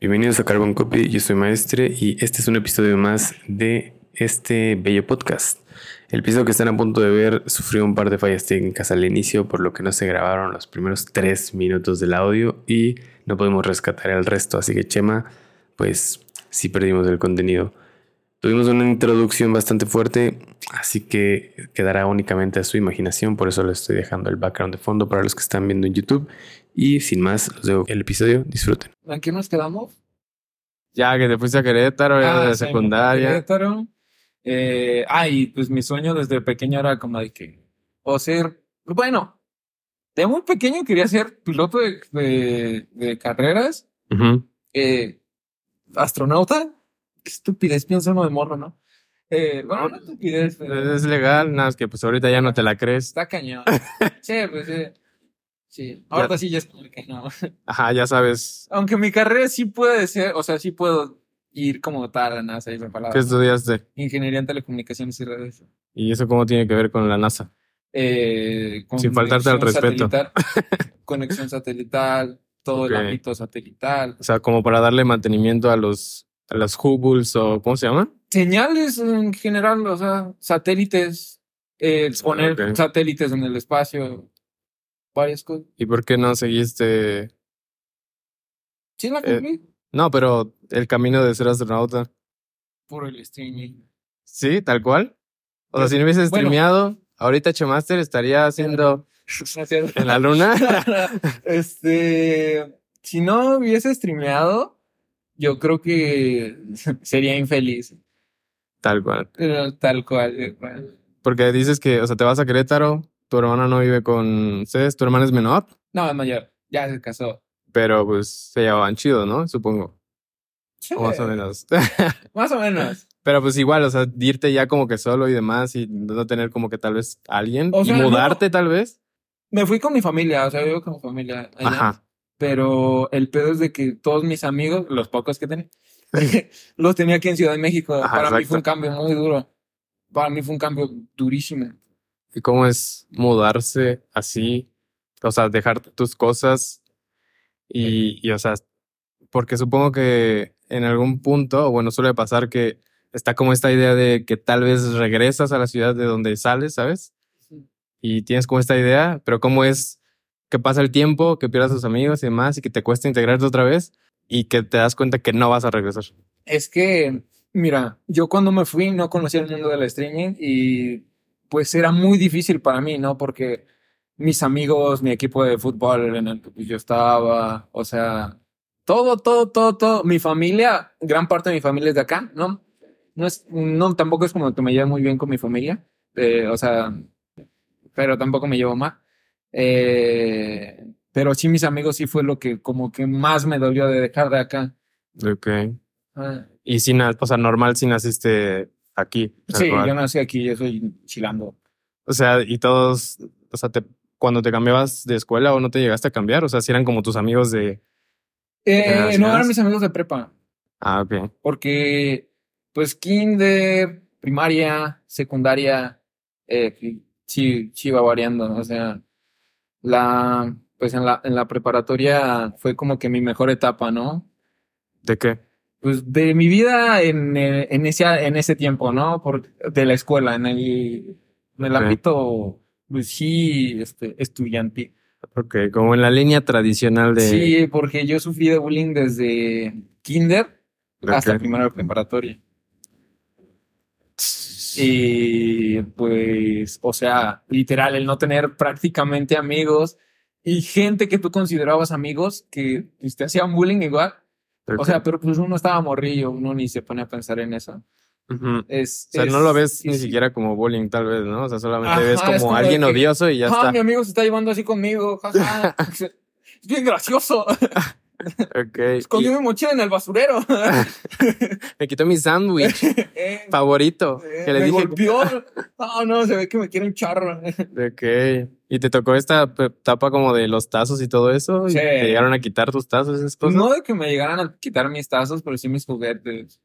Bienvenidos a Carbon Copy, yo soy Maestre y este es un episodio más de este bello podcast. El episodio que están a punto de ver sufrió un par de fallas técnicas al inicio, por lo que no se grabaron los primeros tres minutos del audio y no podemos rescatar el resto, así que Chema, pues sí perdimos el contenido. Tuvimos una introducción bastante fuerte, así que quedará únicamente a su imaginación, por eso le estoy dejando el background de fondo para los que están viendo en YouTube. Y sin más, los dejo el episodio, disfruten. ¿En qué nos quedamos? Ya, que te fuiste a Querétaro, ya de sí, secundaria. Querétaro. Eh, ah, y pues mi sueño desde pequeño era como de que, o ser, bueno, de muy pequeño quería ser piloto de, de, de carreras, eh, astronauta. Qué estupidez, piensa uno de morro, ¿no? Eh, bueno, no estupidez, pero Es legal, nada, es que pues ahorita ya no te la crees. está cañón. Sí, pues sí. Sí, ahorita sí ya es como que no. Ajá, ya sabes. Aunque mi carrera sí puede ser, o sea, sí puedo ir como tal a la NASA y me ¿Qué estudiaste? Ingeniería en telecomunicaciones y redes. ¿Y eso cómo tiene que ver con la NASA? Eh, con Sin faltarte al respeto. satelital, conexión satelital, todo el ámbito satelital. O sea, como para darle mantenimiento a los, a los Hubbles o ¿cómo se llaman? Señales en general, o sea, satélites, eh, poner Ok. satélites en el espacio, varias cosas. ¿Y por qué no seguiste? Sí, la Eh, cumplí No, pero el camino de ser astronauta. por el streaming. Sí, tal cual. O sea, si no hubieses Bueno. streameado, ahorita Chemaster estaría haciendo No es cierto. en la luna. este, si no hubiese streameado, yo creo que sería infeliz. tal cual. Pero tal cual. tal cual. Porque dices que, o sea, te vas a Querétaro, tu hermana no vive con ustedes, tu hermana es menor, No, es mayor. Ya se casó. pero pues se llevaban chido, ¿no? Supongo. Sí, O más o menos. Más o menos. pero pues igual, o sea, irte ya como que solo y demás y no tener como que tal vez alguien O sea, y no. mudarte tal vez. Me fui con mi familia, o sea, vivo con mi familia allá. Ajá. Pero el pedo es de que todos mis amigos, los pocos que tenía, los tenía aquí en Ciudad de México. Ajá, Para mí fue un cambio muy duro. Para mí fue un cambio durísimo. ¿Y cómo es mudarse así? O sea, dejar tus cosas y, y, o sea, porque supongo que en algún punto, bueno, suele pasar que está como esta idea de que tal vez regresas a la ciudad de donde sales, ¿sabes? Y tienes como esta idea, pero cómo es que pasa el tiempo, que pierdas a tus amigos y demás, y que te cuesta integrarte otra vez y que te das cuenta que no vas a regresar. Es que, mira, yo cuando me fui no conocía el mundo del streaming y pues era muy difícil para mí, ¿no? Porque mis amigos, mi equipo de fútbol en el que yo estaba, o sea, todo, todo, todo, todo, mi familia, gran parte de mi familia es de acá, ¿no? No es, no, tampoco es como que me llevo muy bien con mi familia, eh, o sea, pero tampoco me llevo mal. Eh, pero sí, mis amigos sí fue lo que como que más me dolió de dejar de acá. Ok. Ah. Y si, na- o sea, normal si naciste aquí. Sí, yo nací aquí, yo soy chilando. O sea, y todos, o sea, te, cuando te cambiabas de escuela o no te llegaste a cambiar, o sea, si eran como tus amigos de... Eh, no eran mis amigos de prepa, Ah, ok. porque pues kinder, primaria, secundaria, eh, sí, sí iba variando. O sea, la, pues en la, en la preparatoria fue como que mi mejor etapa, ¿no? ¿De qué? Pues de mi vida en, eh, en ese, en ese tiempo, ¿no? Por, de la escuela, en el, en el ámbito, pues sí, este, estudiantil. Ok, como en la línea tradicional de... Sí, porque yo sufrí de bullying desde kinder hasta Ok. primero de preparatoria. Y pues, o sea, literal, el no tener prácticamente amigos y gente que tú considerabas amigos que pues, te hacían bullying igual. O sea, pero pues uno estaba morrillo, uno ni se pone a pensar en eso. Es, O sea, es- no lo ves sí, ni sí. siquiera como bullying, tal vez, ¿no? O sea, solamente Ajá, ves es como alguien que, odioso y ya Ah, está. mi amigo se está llevando así conmigo. jaja. es bien gracioso. Ok. Escondió mi mochila en el basurero. Me quitó mi sándwich Eh, favorito. eh, que le me dije... golpeó. No, no, se ve que me quiere un charro. Ok. ¿Y te tocó esta etapa como de los tazos y todo eso? ¿Y Sí. te llegaron a quitar tus tazos y esas cosas? No de que me llegaran a quitar mis tazos, pero sí mis juguetes.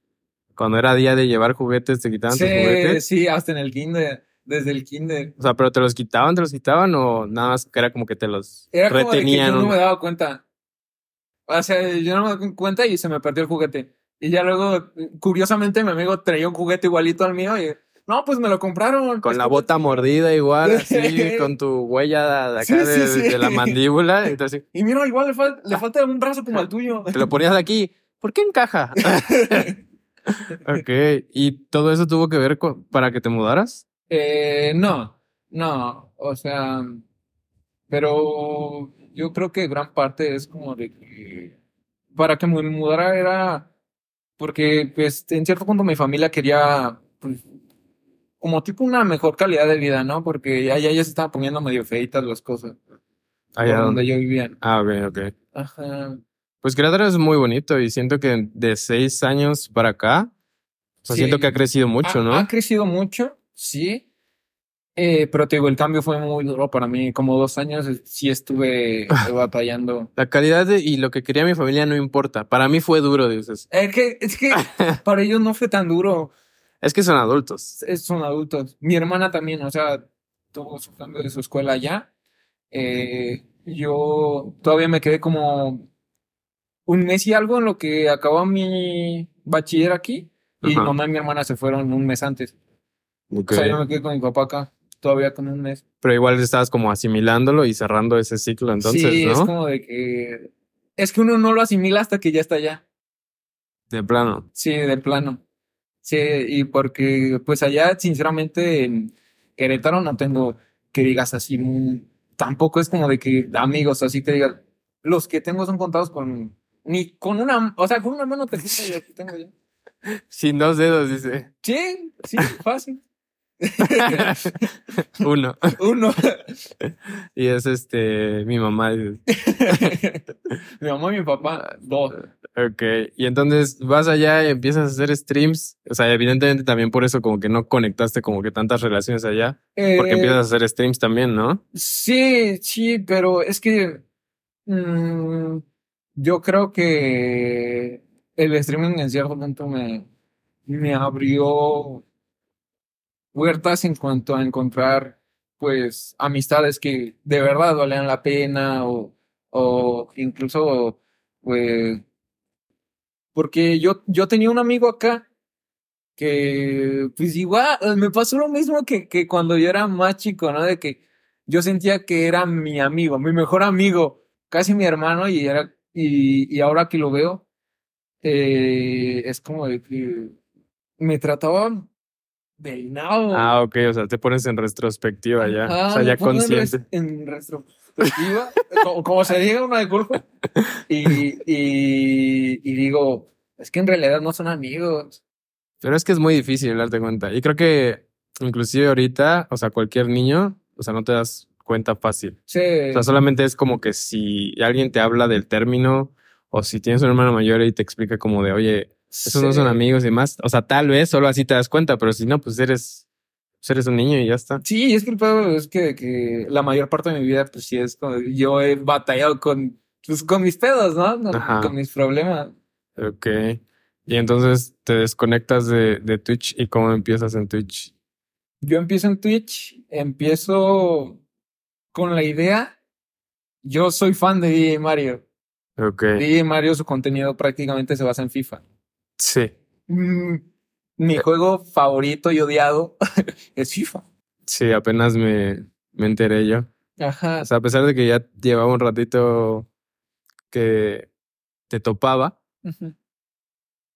Cuando era día de llevar juguetes, te quitaban Sí, tus juguetes. sí, hasta en el kinder. Desde el kinder. O sea, pero te los quitaban, te los quitaban o nada más que era como que te los Era como de que retenían. yo no me daba cuenta. O sea, yo no me di cuenta y se me perdió el juguete. Y ya luego, curiosamente, mi amigo traía un juguete igualito al mío y no, pues me lo compraron. Con Es la como- bota mordida igual, así, con tu huella de acá Sí, sí, de, sí. de la mandíbula. Entonces, Y mira, igual le, fal- le falta un brazo como al tuyo. te lo ponías aquí. ¿Por qué encaja? ok. ¿Y todo eso tuvo que ver con, para que te mudaras? Eh, no, no, o sea, pero yo creo que gran parte es como de que para que me mudara era porque pues en cierto punto mi familia quería pues, como tipo una mejor calidad de vida, ¿no? Porque ya, ya, se estaban poniendo medio feitas las cosas Allá por donde. donde yo vivía. Ah, ok, ok. Ajá. Pues Querétaro es muy bonito y siento que de seis años para acá, sea, Sí. siento que ha crecido mucho, ha, ¿no? ha crecido mucho, sí. Eh, pero te digo, el cambio fue muy duro para mí. Como dos años eh, sí estuve batallando. La calidad de- y lo que quería mi familia no importa. Para mí fue duro, dices. Es que, es que para ellos no fue tan duro. Es que son adultos. Es- Son adultos. Mi hermana también, o sea, tuvo su cambio de su escuela allá. Eh, yo todavía me quedé como un mes y algo en lo que acabó mi bachiller aquí. Y Ajá. mamá y mi hermana se fueron un mes antes. O sea, yo me quedé con mi papá acá, todavía con un mes. Pero igual estabas como asimilándolo y cerrando ese ciclo entonces, sí, es como de que. Es que uno no lo asimila hasta que ya está allá. De plano. Sí, de plano. Sí, y porque pues allá, sinceramente, en Querétaro no tengo que digas así, mm, tampoco es como de que amigos, así que digas, los que tengo son contados con, ni con una, o sea, con una mano te aquí tengo ya. Sin dos dedos, dice. Sí, sí, fácil. Uno. Uno. Y es este, mi mamá. mi mamá y mi papá, dos. Ok. Y entonces vas allá y empiezas a hacer streams. O sea, evidentemente también por eso como que no conectaste como que tantas relaciones allá. Porque Eh, empiezas a hacer streams también, ¿no? Sí, sí, pero es que mm, yo creo que el streaming en cierto punto me, me abrió puertas en cuanto a encontrar pues amistades que de verdad valían la pena o, o incluso pues porque yo, yo tenía un amigo acá que pues igual me pasó lo mismo que, que cuando yo era más chico, ¿no? De que yo sentía que era mi amigo, mi mejor amigo, casi mi hermano, y era, y, y ahora que lo veo, eh, es como de que me trataban del nabo. Ah, ok. O sea, te pones en retrospectiva ya. O sea, ya en consciente. res- En como, como se diga una disculpa, y, y, y digo, es que en realidad no son amigos. Pero es que es muy difícil darte cuenta. Y creo que inclusive ahorita, o sea, cualquier niño, o sea, no te das cuenta fácil. Sí, O sea, solamente es como que si alguien te habla del término o si tienes un hermano mayor y te explica como de, oye, esos no son amigos y demás. O sea, tal vez solo así te das cuenta, pero si no, pues eres, pues eres un niño y ya está. Sí, es que el pedo es que, que la mayor parte de mi vida, pues sí es como yo he batallado con, pues, con mis pedos, ¿no? Con, mis problemas. Ok. Y entonces te desconectas de, de Twitch y cómo empiezas en Twitch. Yo empiezo en Twitch, empiezo con la idea. Yo soy fan de DJ Mario. Ok. DJ Mario, su contenido prácticamente se basa en FIFA. Sí. Mm, mi juego favorito y odiado es FIFA. Sí, apenas me, me enteré yo. Ajá. O sea, a pesar de que ya llevaba un ratito que te topaba,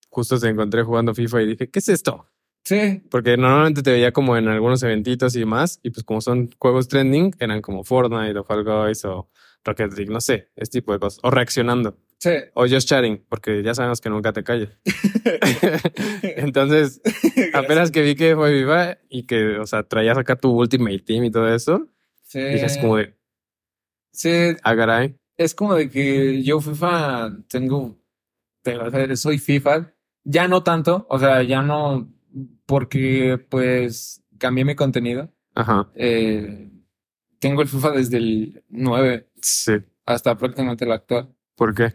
justo te encontré jugando FIFA y dije, ¿qué es esto? Sí, Porque normalmente te veía como en algunos eventitos y más, y pues como son juegos trending, eran como Fortnite o Fall Guys o Rocket League, no sé, ese tipo de cosas. O reaccionando, sí. o just chatting, porque ya sabemos que nunca te calles. Entonces, apenas que vi que fue viva y que, o sea, traías acá tu Ultimate Team y todo eso, Sí. dije así como de, Sí, ah, caray. es como de que yo FIFA tengo, soy FIFA, ya no tanto, o sea, ya no, porque pues cambié mi contenido. Ajá, Eh, tengo el FIFA desde el 9 sí. hasta prácticamente el actual, ¿Por qué?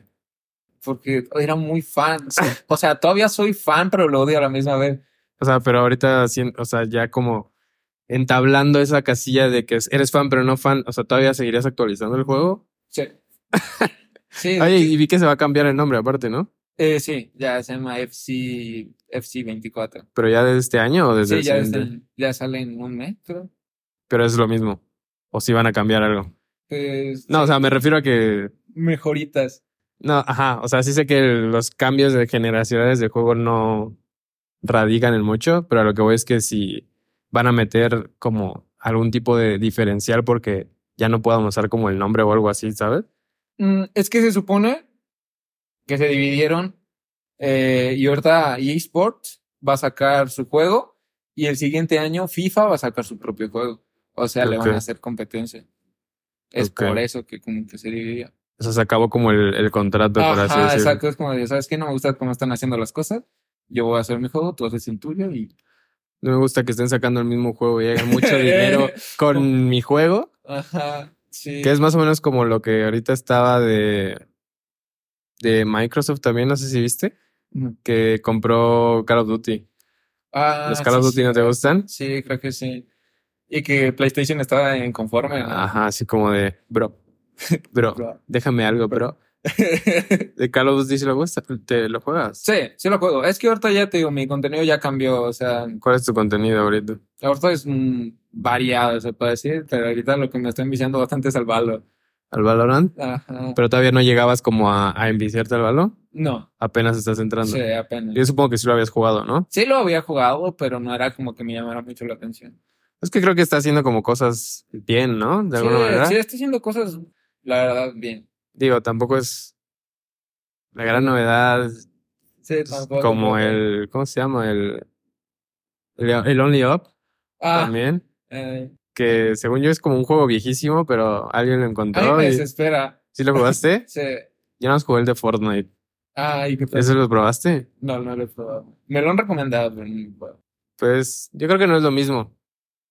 Porque era muy fan. O sea, todavía soy fan, pero lo odio a la misma vez. O sea, pero ahorita, o sea, ya como entablando esa casilla de que eres fan pero no fan, o sea, ¿todavía seguirías actualizando el juego? Sí. Sí, Oye, y vi que se va a cambiar el nombre aparte, ¿no? eh, sí, ya se llama FC, FC 24. Pero ya desde este año o desde Sí, el ya, siguiente? está- ya sale en un mes, creo. Pero es lo mismo. O si van a cambiar algo. Pues, No, o sea, me refiero a que. mejoritas. No, ajá. O sea, sí sé que los cambios de generaciones de juego no radican en mucho, pero a lo que voy es que si van a meter como algún tipo de diferencial porque ya no puedan usar como el nombre o algo así, ¿sabes? Mm, es que se supone que se dividieron eh, y ahorita eSports va a sacar su juego y el siguiente año FIFA va a sacar su propio juego. O sea, le van a hacer competencia. Es por eso que como que se dividió. O sea, se acabó como el, el contrato, por así Ajá, decirlo. exacto. Es como de, ¿sabes qué? No me gusta cómo están haciendo las cosas. Yo voy a hacer mi juego, tú haces el tuyo y... No me gusta que estén sacando el mismo juego y hagan mucho dinero con mi juego, Ajá, sí. que es más o menos como lo que ahorita estaba de, de Microsoft también, no sé si viste, que compró Call of Duty. Ah, ¿Los Call of sí, Duty no te gustan? Sí, creo que sí. Y que PlayStation estaba inconforme. ¿no? Ajá, así como de, bro, bro, Bro. déjame algo, bro. De Call of Duty si lo gusta, te lo juegas. Sí, sí lo juego. Es que ahorita ya te digo, mi contenido ya cambió. O sea, ¿Cuál es tu contenido ahorita? ahorita es mm, variado, se puede decir, pero ahorita lo que me está enviciando bastante es el Valo. ¿Al Valorant? Ajá. Pero todavía no llegabas como a, a enviciarte al Valor. No, Apenas estás entrando. sí, apenas. Yo supongo que sí lo habías jugado, ¿no? Sí lo había jugado, pero no era como que me llamara mucho la atención. Es que creo que está haciendo como cosas bien, ¿no? De alguna sí, manera. sí, está haciendo cosas, la verdad, bien. Digo, tampoco es la gran novedad Sí, tampoco. como el, ¿cómo se llama? El, el, el Only Up Ah, también. eh, Que según yo es como un juego viejísimo, pero alguien lo a mí encontró. me y- desespera. ¿Sí lo jugaste? Sí. Yo no jugué el de Fortnite. Ay, qué ¿Eso lo probaste? No, no lo he probado. Me lo han recomendado, pero no lo. Pues yo creo que no es lo mismo.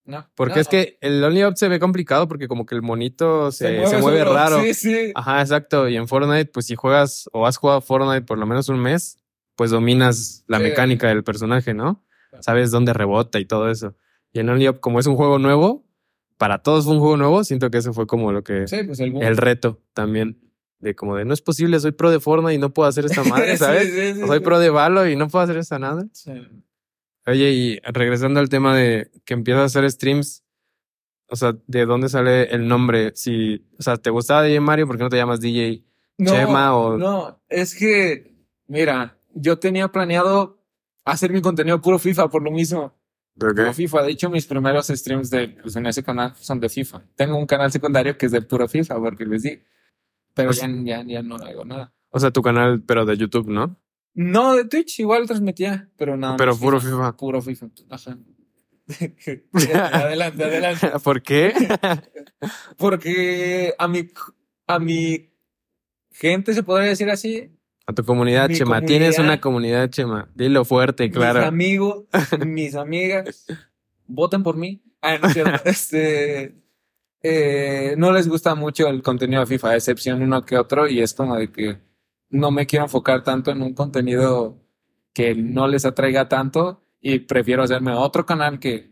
No. Porque No, es que el Only Up se ve complicado porque como que el monito se, se mueve, raro. Sí, sí. Ajá, exacto. Y en Fortnite, pues si juegas o has jugado Fortnite por lo menos un mes, pues dominas la Sí. mecánica del personaje, ¿no? Claro. Sabes dónde rebota y todo eso. Y en Only Up, como es un juego nuevo, para todos fue un juego nuevo, siento que eso fue como lo que... Sí, pues el reto también. De como de, no es posible, soy pro de Fortnite y no puedo hacer esta madre, ¿sabes? sí, sí, O soy pro de Valo y no puedo hacer esta nada. Oye, y regresando al tema de que empiezas a hacer streams, o sea, ¿de dónde sale el nombre? Si, o sea, ¿te gustaba DJ Mario? ¿Por qué no te llamas DJ No, Chema o- no, es que, mira, yo tenía planeado hacer mi contenido puro FIFA por lo mismo. ¿Por Puro FIFA. De hecho, mis primeros streams de, pues, en ese canal son de FIFA. Tengo un canal secundario que es de puro FIFA, porque les di. Pero Pues- ya, ya, ya no hago nada. O sea, tu canal, pero de YouTube, ¿no? No, de Twitch igual transmitía, pero nada. Pero puro FIFA. Puro FIFA. Ajá. adelante, adelante. ¿Por qué? Porque a mi, a mi gente, se podría decir así, A tu comunidad, Mi Chema. Tienes una comunidad, Chema. Dilo fuerte, mis claro. amigos, mis amigas, voten por mí. Ah, no. Este, eh, no les gusta mucho el contenido de FIFA, a excepción uno que otro, y es como de que no me quiero enfocar tanto en un contenido que no les atraiga tanto y prefiero hacerme otro canal que,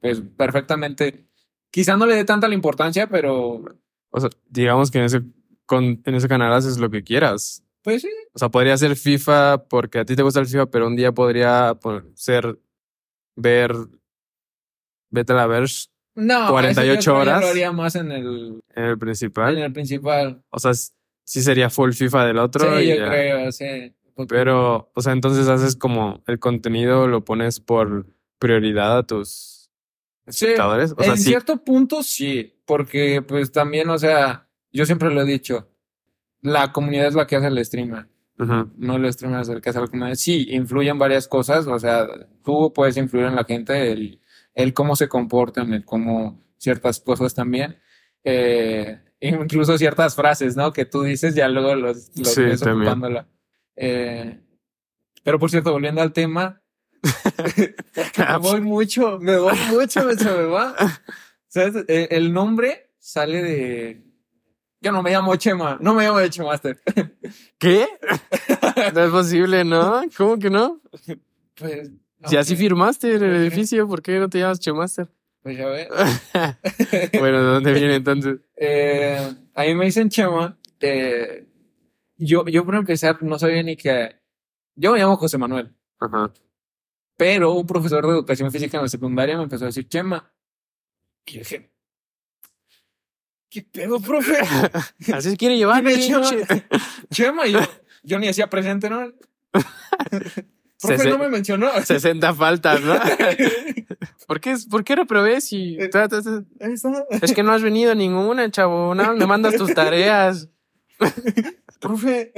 pues, perfectamente, quizá no le dé tanta la importancia, pero, O sea, digamos que en ese, con, en ese canal haces lo que quieras. pues sí, O sea, podría ser FIFA porque a ti te gusta el FIFA, pero un día podría po- ser ver Vete a la Verge no, 48 eso yo horas. lo haría más en el, en el en principal. el principal. O sea, sí sería full FIFA del otro. Sí, yo ya. creo, sí. Pero, o sea, entonces haces como el contenido lo pones por prioridad a tus Sí, espectadores. O sea, en sí. cierto punto sí, porque pues también, o sea, yo siempre lo he dicho, la comunidad es la que hace el streamer, Ujú. no el streamer es el que hace la comunidad. Sí, influyen varias cosas, o sea, tú puedes influir en la gente, el, el cómo se comportan, el cómo ciertas cosas también, eh, incluso ciertas frases, ¿no? Que tú dices, ya luego los, los Sí, ves también. ocupándola. Eh, pero por cierto, volviendo al tema, me voy mucho, me voy mucho, me- se me va. ¿Sabes? Eh, El nombre sale de. Yo no me llamo Chema, no me llamo Chemaster. ¿Qué? No es posible, ¿no? ¿Cómo que no? Pues. Si así firmaste en el Ok. edificio, ¿por qué no te llamas Chemaster? Pues ya ves. bueno, ¿de dónde viene entonces? Eh, a mí me dicen Chema. eh, yo, yo para empezar no sabía ni que... Yo me llamo José Manuel, Ajá. pero un profesor de educación física en la secundaria me empezó a decir Chema. Y yo dije, ¿qué pedo, profe? Así se quiere llevar, Dime, Chema. Chema, yo, yo ni hacía presente, ¿no? Profe no me mencionó. 60 faltas, ¿no? ¿Por qué, ¿Por qué reprobé si Eh. Es que no has venido a ninguna, chavo. No, me mandas tus tareas. Profe,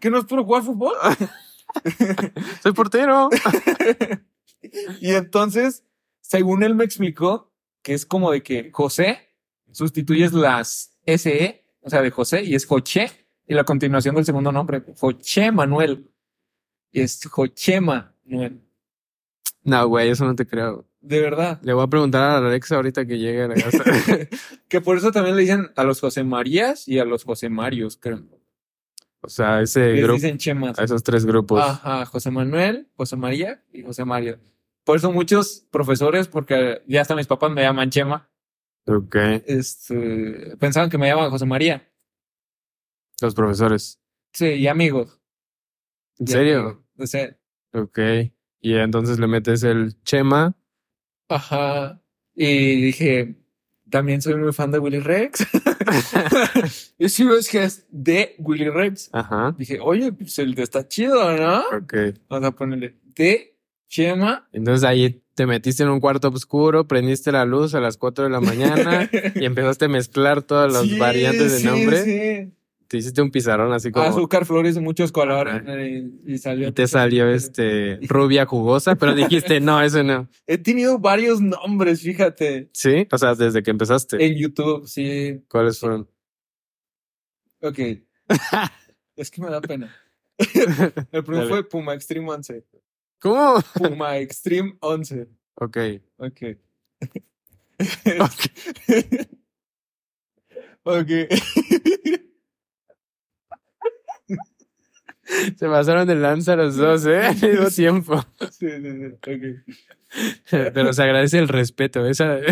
¿qué no es puro jugar fútbol? Soy portero. Y entonces, según él me explicó, que es como de que José sustituyes las SE, o sea, de José, y es Joché, y la continuación del segundo nombre, Joché Manuel. Y es Joché Manuel. No, güey, eso no te creo. De verdad. Le voy a preguntar a Alexa ahorita que llegue a la casa. Que por eso también le dicen a los José Marías y a los José Marios, creo. O sea, ese Les grupo, dicen Chemas. a esos tres grupos. Ajá, José Manuel, José María y José Mario. Por eso muchos profesores, porque ya hasta mis papás me llaman Chema, Ok. este, pensaban que me llamaban José María. Los profesores. Sí, y amigos. ¿En Y serio? amigos. O sea, Ok. Y entonces le metes el Chema. ajá. Y dije, también soy muy fan de Willy Rex. y si ves que es de Willy Rex. Ajá. Dije, oye, pues el de está chido, ¿no? Ok. Vamos a ponerle de Chema. Entonces ahí te metiste en un cuarto oscuro, prendiste la luz a las 4 de la mañana y empezaste a mezclar todas las Sí, variantes de sí, nombre. sí. Te hiciste un pizarrón así como. Azúcar, flores muchos colores. Eh, Y salió. Y te salió este rubia jugosa, pero dijiste, no, eso no. He tenido varios nombres, fíjate. ¿Sí? O sea, desde que empezaste. En YouTube, sí. ¿Cuáles fueron? Ok. es que me da pena. El primero fue Puma Extreme 11. ¿Cómo? Puma Extreme 11. Ok. Ok. ok. Se pasaron de lanza los dos, ¿eh? Al mismo tiempo. sí, sí, sí. Ok. Pero se agradece el respeto. Esa...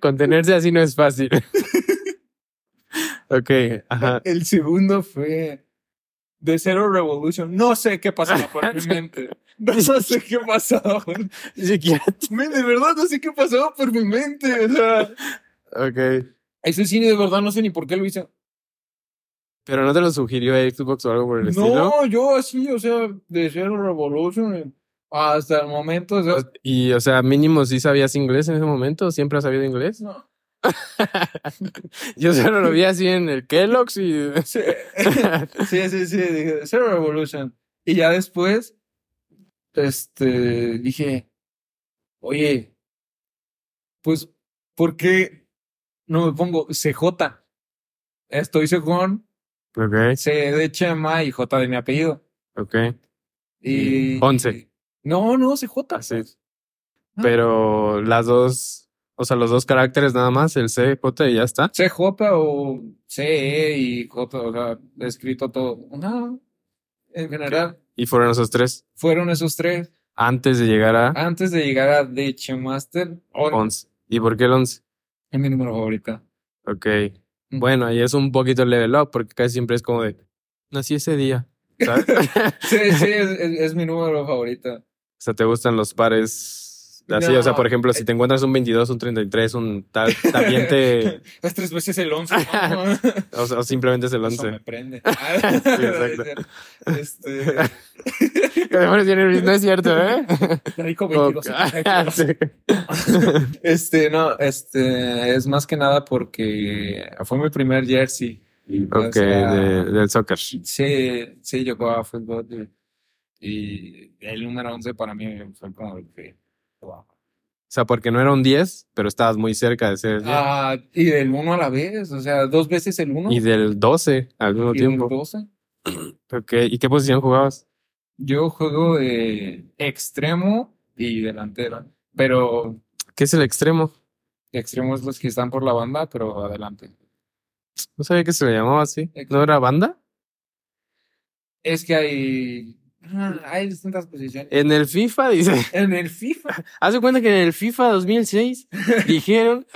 Contenerse así no es fácil. ok, ajá. El segundo fue The Zero Revolution. No sé qué pasaba por mi mente. No sé qué pasaba. De verdad, no sé qué pasaba por mi mente. O sea, Ok. ese cine de verdad no sé ni por qué lo hice. Pero no te lo sugirió Xbox o algo por el estilo. No, yo así, o sea, de Zero Revolution eh, hasta el momento. O sea, Y, o sea, mínimo sí sabías inglés en ese momento. ¿Siempre has sabido inglés? no. Yo solo lo vi así en el Kellogg's y. Sí, sí, sí, sí, dije, Zero Revolution. Y ya después, este, dije, oye, pues, ¿por qué no me pongo CJ? Estoy según Ok, C de Chema y J de mi apellido. ok. Y. Once. No, no, CJ. Así. Pero las dos, o sea, los dos caracteres nada más, el C, J y ya está. CJ o CE y J, o sea, escrito todo. No, en general, Y fueron esos tres. fueron esos tres. Antes de llegar a Antes de llegar a The Chemaster, 11. ¿Y por qué el 11? es mi número favorito. Ok. Bueno, ahí es un poquito level up, porque casi siempre es como de, nací ese día. ¿Sabes? Sí, sí, es, es- es mi número favorito. o sea, te gustan los pares así. O sea, No, por ejemplo, si te encuentras un 22, un 33, un tal, también te. Es tres veces el 11. ¿no? O, o simplemente es el Eso me 11. prende. exacto. Este, No es cierto, ¿eh? dijo 22. Sí. Este, no, este, es más que nada porque fue mi primer jersey. Ok, sea, de- del soccer. Sí, sí, yo jugaba fútbol y, y el número 11 para mí fue como que... wow. O sea, porque no era un 10, pero estabas muy cerca de ser el 10. Ah, y del 1 a la vez, o sea, dos veces el 1 Y del 12 al mismo y del tiempo. 12. Ok, ¿y qué posición jugabas? Yo juego de extremo y delantero, pero ¿Qué es el extremo? extremos los que están por la banda, pero adelante. No sabía que se le llamaba así. ¿No era banda? Es que hay hay distintas posiciones. En el FIFA, dice. En el FIFA, Hace cuenta que en el FIFA 2006 dijeron.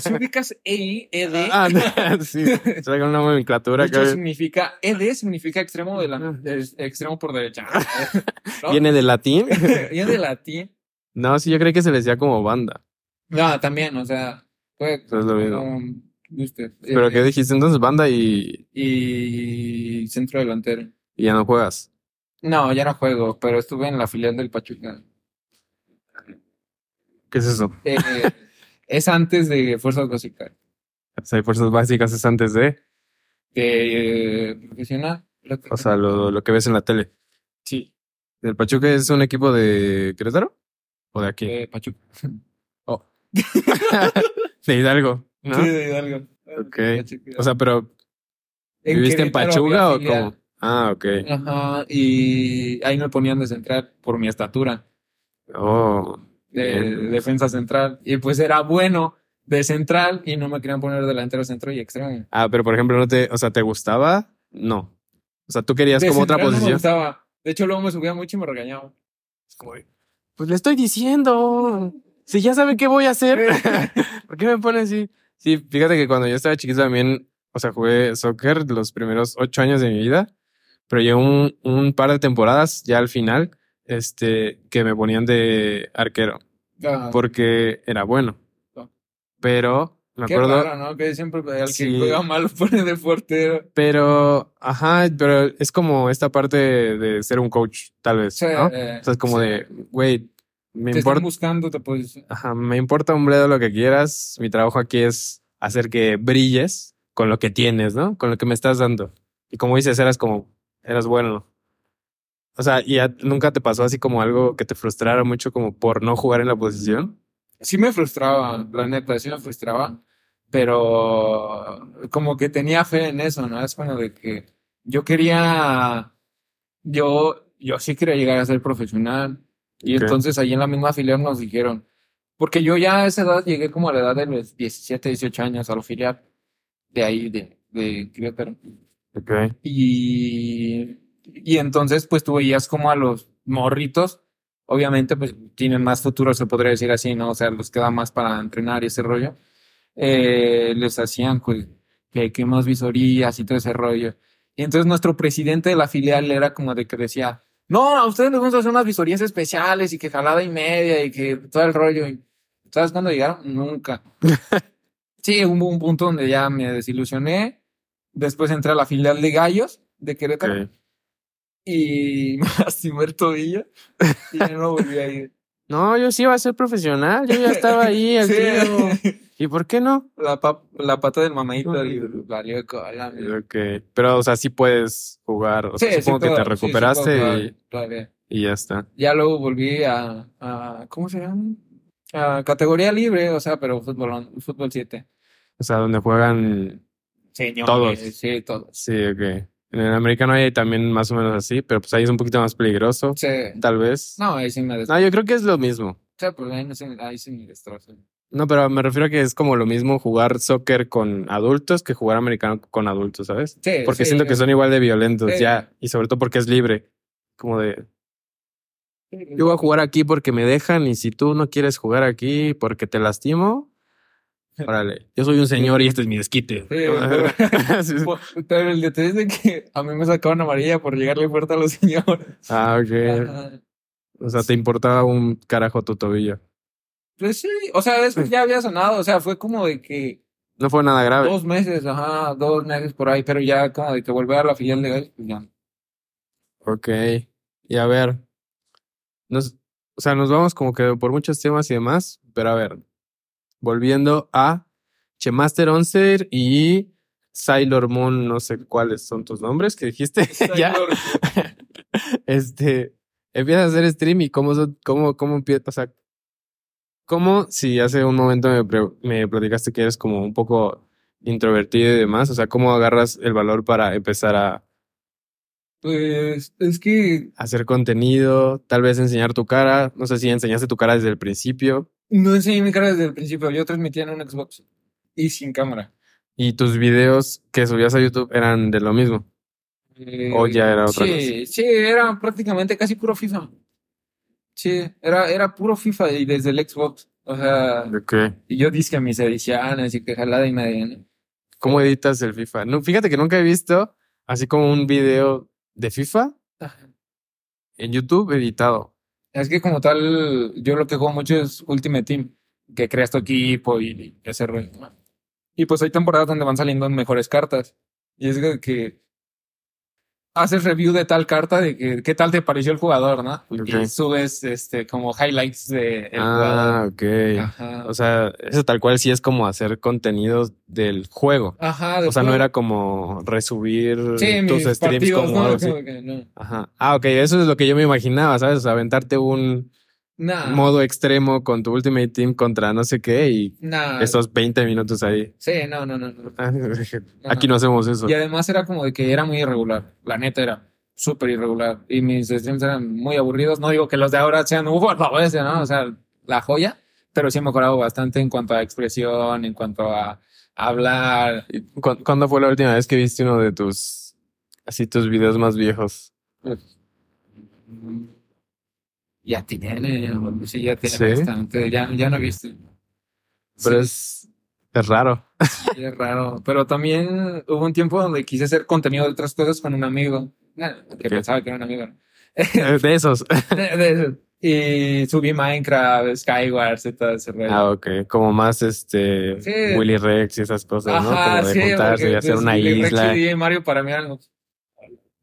si ubicas EI, ED, ah, no, sí. Sacan una nomenclatura acá. significa, ED significa extremo de la, de- extremo por derecha. ¿no? Viene de latín. Viene de latín. No, sí, yo creí que se le decía como banda. No, también, o sea, fue Eso es lo mismo. um, usted, Pero eh, ¿qué dijiste entonces? Banda y, y centro delantero. y ya no juegas. No, ya no juego, pero estuve en la filial del Pachuca. ¿Qué es eso? Eh, es antes de Fuerzas Básicas. O sea, fuerzas básicas es antes de. Eh, profesional. O sea, lo, lo que ves en la tele. sí, ¿El Pachuca es un equipo de Querétaro? ¿O de aquí? eh, Pachuca. De Hidalgo, ¿no? Sí, de Hidalgo. Ok. O sea, pero ¿viviste en Querétaro Pachuca o cómo? Ah, ok. Ajá, y ahí me ponían de central por mi estatura, Oh. de, Bien. defensa central. Y pues era bueno de central y no me querían poner delantero centro y extremo. Ah, pero por ejemplo, ¿no te, o sea, ¿te gustaba? No. O sea, tú querías De como otra central no me posición. gustaba. De hecho, luego me subía mucho y me regañaba. Pues le estoy diciendo. Si ya sabe qué voy a hacer. ¿Por qué me pone así? Sí, fíjate que cuando yo estaba chiquito también, o sea, jugué soccer los primeros ocho años de mi vida, pero llegó un, un par de temporadas ya al final, este, que me ponían de arquero, Ah, porque era bueno. Ah. Pero, me Qué acuerdo, raro, ¿no? Que siempre al que Sí. juega mal lo pone de portero. pero, ajá, pero es como esta parte de ser un coach, tal vez, Sí, ¿no? eh, O sea, es como sí. de, güey, me importa. buscando, te puedes... Ajá, me importa un bledo lo que quieras. Mi trabajo aquí es hacer que brilles con lo que tienes, ¿no? Con lo que me estás dando. Y como dices, eras como, eras bueno. O sea, ¿y a- nunca te pasó así como algo que te frustrara mucho como por no jugar en la posición? Sí me frustraba, la neta, sí me frustraba, pero como que tenía fe en eso, ¿no? Es como de que yo quería, yo, yo sí quería llegar a ser profesional. Y Ok. entonces ahí en la misma filial nos dijeron, porque yo ya a esa edad llegué como a la edad de los 17, 18 años a la filial de ahí, de, de Querétaro. Ok. Y, y entonces, pues tú veías como a los morritos, obviamente, pues tienen más futuro, se podría decir así, ¿no? O sea, los queda más para entrenar y ese rollo. Eh, les hacían, pues, que, que más visorías y todo ese rollo. Y entonces nuestro presidente de la filial era como de que decía, no, a ustedes les vamos a hacer unas visorías especiales y que jalada y media y que todo el rollo. Y, ¿Sabes cuándo llegaron? Nunca. Sí, hubo un punto donde ya me desilusioné. Después entré a la filial de Gallos de Querétaro y me lastimé el tobillo y ya no volví a ir. No, yo sí iba a ser profesional. Yo ya estaba ahí al Sí. tiro. ¿Y por qué no? La, pa- la pata del mamadito y valió cola. Ok. Pero, o sea, sí puedes jugar. O sea, Sí, sí supongo que te sí recuperaste y, ya está. Ya luego volví a, a- ¿cómo se llama? A categoría libre, o sea, pero fútbol, fútbol 7. O sea, donde juegan Señores, Todos. Sí, todos. Sí, ok. En el americano hay también más o menos así, pero pues ahí es un poquito más peligroso, Sí. tal vez. No, ahí sí me des... No, yo creo que es lo mismo. Sí, pues ahí, no sé, ahí sí me destrozo. No, pero me refiero a que es como lo mismo jugar soccer con adultos que jugar americano con adultos, ¿sabes? Sí, Porque sí, siento que son igual de violentos Sí. ya, y sobre todo porque es libre. Como de, yo voy a jugar aquí porque me dejan y si tú no quieres jugar aquí porque te lastimo, órale, yo soy un señor y este es mi desquite. Sí, pero-. Pues, Pero el detalle es de que a mí me sacaban amarilla por llegarle fuerte a los señores. ah, ok. O sea, te importaba un carajo tu tobillo. Pues sí, o sea, después ya había sonado, o sea, fue como de que No fue nada grave. dos meses, ajá, dos meses por ahí, pero ya como de que volver a la filial de Gallos, pues ya. Ok. Y a ver. Nos, o sea, nos vamos como que por muchos temas y demás, pero a ver. Volviendo a Chemaster 11 y Sailor Moon, no sé cuáles son tus nombres que dijiste. ya. Este. Empiezas a hacer stream y cómo, cómo, cómo empieza. O sea, cómo si hace un momento me, me platicaste que eres como un poco introvertido y demás. O sea, cómo agarras el valor para empezar a, Pues es que hacer contenido, tal vez enseñar tu cara. No sé si enseñaste tu cara desde el principio. No enseñé mi cara desde el principio, yo transmitía en un Xbox y sin cámara. Y tus videos que subías a YouTube eran de lo mismo. Eh, ¿O ya era otra Sí, sí, era prácticamente casi puro FIFA. Sí, era, era puro FIFA y desde el Xbox. O sea, Ok. y yo dije mis ediciones y que jalada y media. ¿no? ¿Cómo editas el FIFA? No, fíjate que nunca he visto así como un video de FIFA en YouTube editado. Es que como tal, yo lo que juego mucho es Ultimate Team, que creas tu equipo y, y ese rollo. Y pues hay temporadas donde van saliendo mejores cartas. Y es que haces review de tal carta, de que qué tal te pareció el jugador, ¿no? Y subes este como highlights de el Ah, jugador. ok. Ajá. O sea, eso tal cual sí es como hacer contenido del juego. Ajá, de O sea, no era como resubir sí, tus streams partidos, como ¿no? algo así. Como que no. Ajá. Ah, ok, eso es lo que yo me imaginaba, ¿sabes? O sea, aventarte un Nah, modo extremo con tu Ultimate Team contra no sé qué y nah. esos 20 minutos ahí. Sí, no, no, no. no. Aquí no hacemos eso. Y además era como de que era muy irregular. La neta era súper irregular. Y mis streams eran muy aburridos. No digo que los de ahora sean, uff, ese, ¿no? O sea, la joya. Pero sí he mejorado bastante en cuanto a expresión, en cuanto a hablar. ¿Y cu- ¿Cuándo fue la última vez que viste uno de tus, así tus videos más viejos? Ya tiene, sí, ya tiene ¿Sí? bastante. Ya, ya no he visto. Pero Sí, es, es raro. sí, es raro. Pero también hubo un tiempo donde quise hacer contenido de otras cosas con un amigo. Nah, Que Ok. pensaba que era un amigo. ¿no? De esos. De- de eso. Y subí Minecraft, Skywars y todo ese rollo. Ah, ok. Como más este Sí. Willy Rex y esas cosas, ¿no? Ajá, Como de sí, juntarse y hacer pues, una Willy Rex isla. y Mario para mí eran los...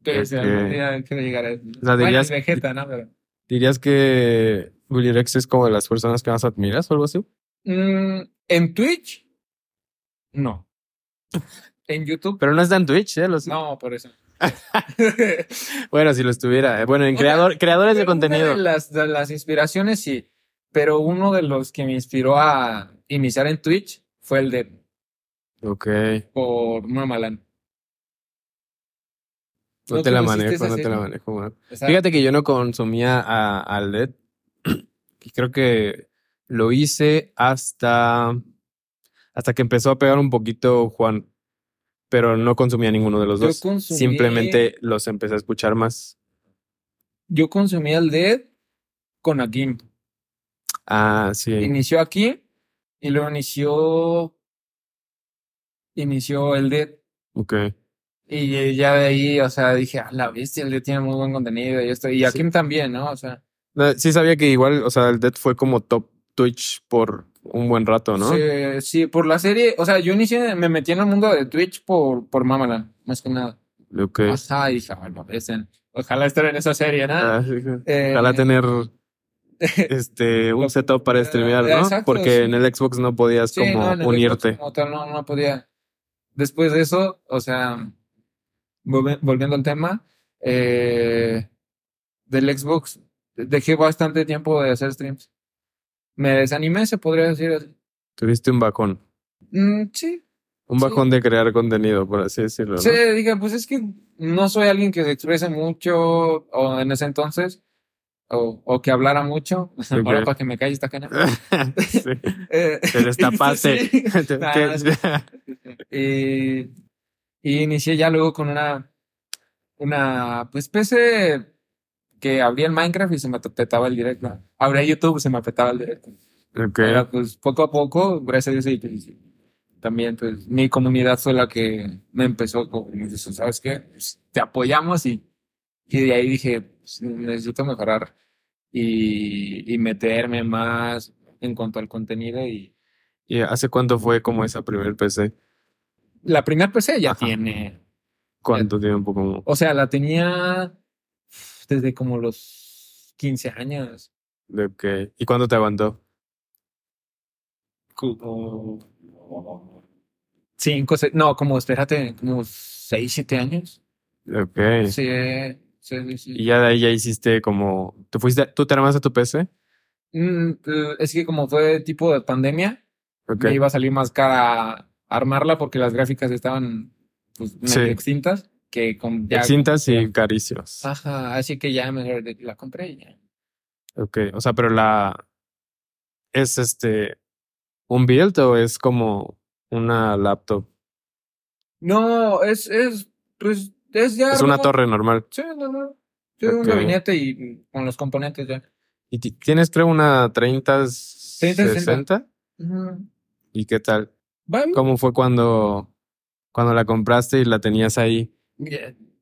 Que si Ok. algún día quiero llegar a eso. O sea, dirías- Vegeta, ¿no? Pero, ¿Dirías que Willy Rex es como de las personas que más admiras o algo así? mm, en Twitch, no. En YouTube, Pero no está en Twitch, ¿eh? Lo sé. no, por eso. Bueno, si lo estuviera. Bueno, en creador, creadores de contenido. De las, de las inspiraciones, sí. Pero uno de los que me inspiró a iniciar en Twitch fue el de Ok. por Mamalan. No ¿No te la manejo, no te la manejo. man. Fíjate que yo no consumía a, a LED. Y creo que lo hice hasta, hasta que empezó a pegar un poquito Juan. Pero no consumía ninguno de los Yo dos. consumí- Simplemente los empecé a escuchar más. yo consumí el Dead con Akim. Ah, sí. Inició aquí y luego inició. Inició el Dead. Ok. Y ya de ahí, o sea, dije, a la bestia, el Dead tiene muy buen contenido y esto. Y Akim también, ¿no? O sea, No, Sí sabía que igual, o sea, el Dead fue como top Twitch por un buen rato, ¿no? sí, sí, por la serie. O sea, yo inicié, me metí en el mundo de Twitch por, por Mamalan, más que nada. Ok. Ajá, y dije, "Ay, la bestia, Ojalá estar en esa serie, ¿no? Ah, sí, sí. Eh, Ojalá tener este un setup para streamear, ¿no? Exacto, Porque sí. en el Xbox no podías Sí, como no, en el unirte. Xbox tal, no, no podía. Después de eso, o sea, volviendo al tema, eh, del Xbox, dejé bastante tiempo de hacer streams. Me desanimé, se podría decir así. Tuviste un bajón. Mm, sí, Un Sí. bajón de crear contenido, por así decirlo. ¿no? sí, dije, pues es que no soy alguien que se exprese mucho, o en ese entonces, o, o que hablara mucho. Ahora para que me calle esta cana. Sí. Eh, Te destapaste. sí. Nah. Y, y inicié ya luego con una, una, pues, PC que abría el Minecraft y se me petaba el directo. Abría YouTube y se me petaba el directo. Ok. Pero, pues, poco a poco, gracias a Dios, y, pues, también, pues, mi comunidad fue la que me empezó con, dijo, ¿sabes qué? Pues, te apoyamos y, y de ahí dije, pues, necesito mejorar y, y meterme más en cuanto al contenido y ¿Y hace cuánto fue como esa primer PC? La primera PC ya Ajá. tiene ¿Cuánto tiempo como? O sea, la tenía desde como los 15 años. Ok. ¿Y cuándo te aguantó? Como cinco, seis, no, como espérate, como 6, 7 años. Ok. Sí, sí, sí. Y ya de ahí ya hiciste como... ¿Tú fuiste, tú te armaste tu PC? Mm, eh, es que como fue tipo de pandemia, Ok. me iba a salir más cara armarla porque las gráficas estaban pues, medio Sí. extintas. Que con ya. Cintas y carísimos. Ajá, así que ya mejor la compré y ya. Ok. O sea, pero la... ¿Es este... un build o es como una laptop? No, es, es, pues, Es, ya Es una torre normal. Sí, normal. Sí, un Ok. gabinete y con los componentes ya. Y ti- tienes, creo, una 30, 60. Ujú. ¿Y qué tal? ¿Cómo fue cuando, cuando la compraste y la tenías ahí?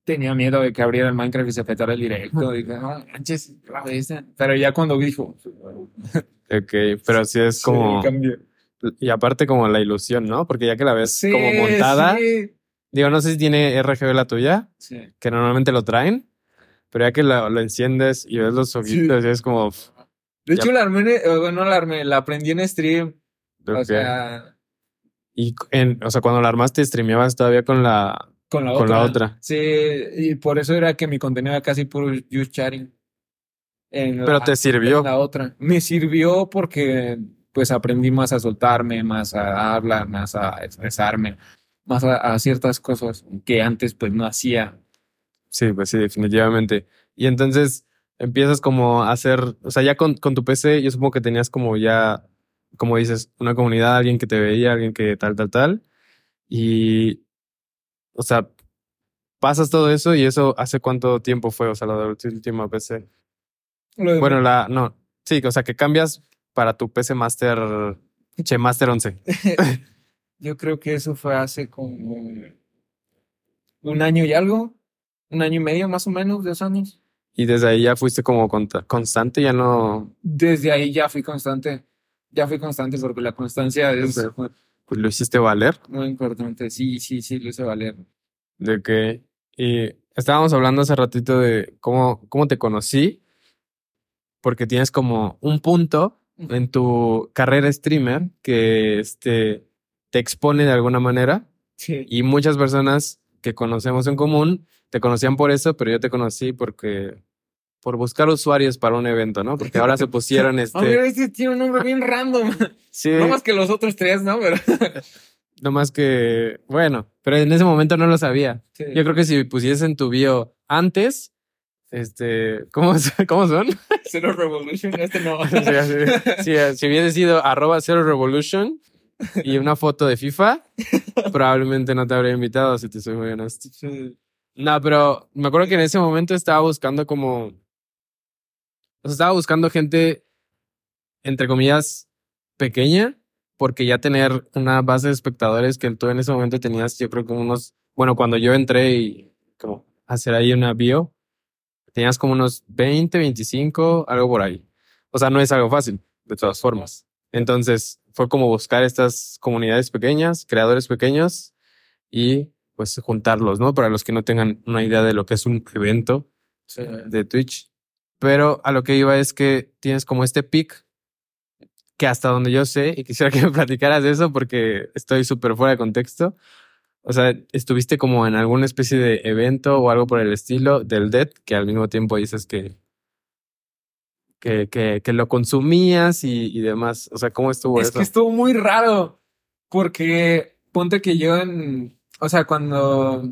Tenía miedo de que abriera el Minecraft y se petara el directo. Dije, no, manches, la bestia". Pero ya cuando dijo. Ok, pero sí es como... Y aparte como la ilusión, ¿no? Porque ya que la ves Sí, como montada, sí. digo, no sé si tiene RGB la tuya, Sí. que normalmente lo traen, pero ya que lo, lo enciendes y ves los ojitos, es como... De Ya. hecho, la armé, eh, bueno, la armé, la aprendí en stream. O ok. sea, Y en, o sea, cuando la armaste, streameabas todavía con la... con la Con otra. la otra. Sí, y por eso era que mi contenido era casi puro just chatting. En Pero la- te sirvió. en la otra. Me sirvió porque pues aprendí más a soltarme, más a hablar, más a expresarme, más a, a ciertas cosas que antes pues no hacía. Sí, pues sí, definitivamente. Y entonces empiezas como a hacer, o sea, ya con, con tu PC, yo supongo que tenías como ya, como dices, una comunidad, alguien que te veía, alguien que tal, tal, tal. Y, o sea, pasas todo eso y eso hace cuánto tiempo fue, o sea, la última PC. Lo Bueno, la, no, sí, o sea, que cambias para tu PC Master, Che Master 11. yo creo que eso fue hace como un año y algo, un año y medio más o menos, dos años. Y desde ahí ya fuiste como constante, ya no, Desde ahí ya fui constante, ya fui constante porque la constancia es pues lo hiciste valer. muy importante. Sí, sí, sí, lo hice valer. De que, y estábamos hablando hace ratito de cómo, cómo te conocí, porque tienes como un punto en tu carrera streamer que este, te expone de alguna manera Sí. y muchas personas que conocemos en común te conocían por eso, pero yo te conocí porque por buscar usuarios para un evento, ¿no? Porque ahora se pusieron este, mira, este tiene un nombre bien random. sí, No más que los otros tres, ¿no? Pero. no más que, bueno, pero en ese momento no lo sabía. Sí. Yo creo que si pusieses en tu bio antes, este, ¿cómo, cómo son? Zero Revolution, este no. Sí, sí, si hubiese sido arroba Zero Revolution y una foto de FIFA, probablemente no te habría invitado, si te soy muy honesto. Sí. No, pero me acuerdo que en ese momento estaba buscando como, o sea, estaba buscando gente, entre comillas, pequeña, porque ya tener una base de espectadores que tú en ese momento tenías, yo creo que unos, bueno, cuando yo entré y como hacer ahí una bio, tenías como unos 20, 25, algo por ahí. O sea, no es algo fácil, de todas formas. Entonces, fue como buscar estas comunidades pequeñas, creadores pequeños y pues juntarlos, ¿no? Para los que no tengan una idea de lo que es un evento Sí. de Twitch. Pero a lo que iba es que tienes como este pick que hasta donde yo sé, y quisiera que me platicaras de eso porque estoy súper fuera de contexto. O sea, estuviste como en alguna especie de evento o algo por el estilo del Dead, que al mismo tiempo dices que, que, que, que lo consumías y, y demás. O sea, ¿cómo estuvo Es eso? que estuvo muy raro. Porque ponte que yo en. O sea, cuando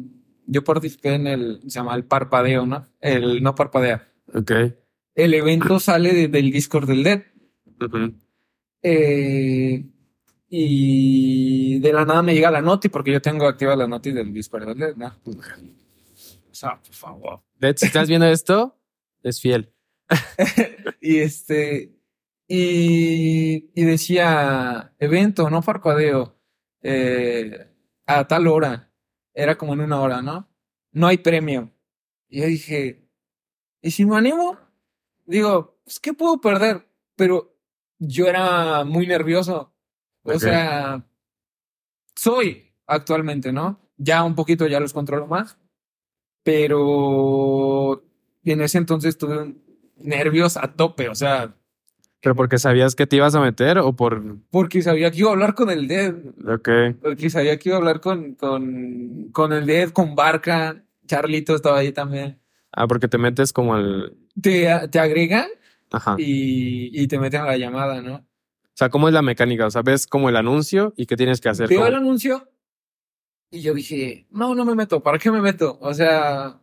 yo participé en el. Se llama el parpadeo, ¿no? El no parpadea. Ok. El evento sale de- del Discord del Dead. Eh, y de la nada me llega la noti, porque yo tengo activa la noti del Discord del Dead, ¿no? O sea, por favor. Dead, si estás viendo esto, es fiel. Y este, y, y decía, evento, no parpadeo, eh, a tal hora. Era como en una hora, ¿no? No hay premio. Y yo dije, ¿y si me animo? Digo, pues, ¿qué puedo perder? Pero yo era muy nervioso. O sea, soy actualmente, ¿no? Ya un poquito ya los controlo más. Pero en ese entonces tuve nervios a tope, o sea, ¿Pero porque sabías que te ibas a meter o por...? porque sabía que iba a hablar con el Dead, Ok. porque sabía que iba a hablar con, con, con el Dead, con Barca, Charlito estaba ahí también. Ah, porque te metes como al... Te, te agregan Ajá. y, y te meten a la llamada, ¿no? O sea, ¿cómo es la mecánica? O sea, ves como el anuncio y qué tienes que hacer. Veo el anuncio y yo dije, no, no me meto, ¿para qué me meto? O sea,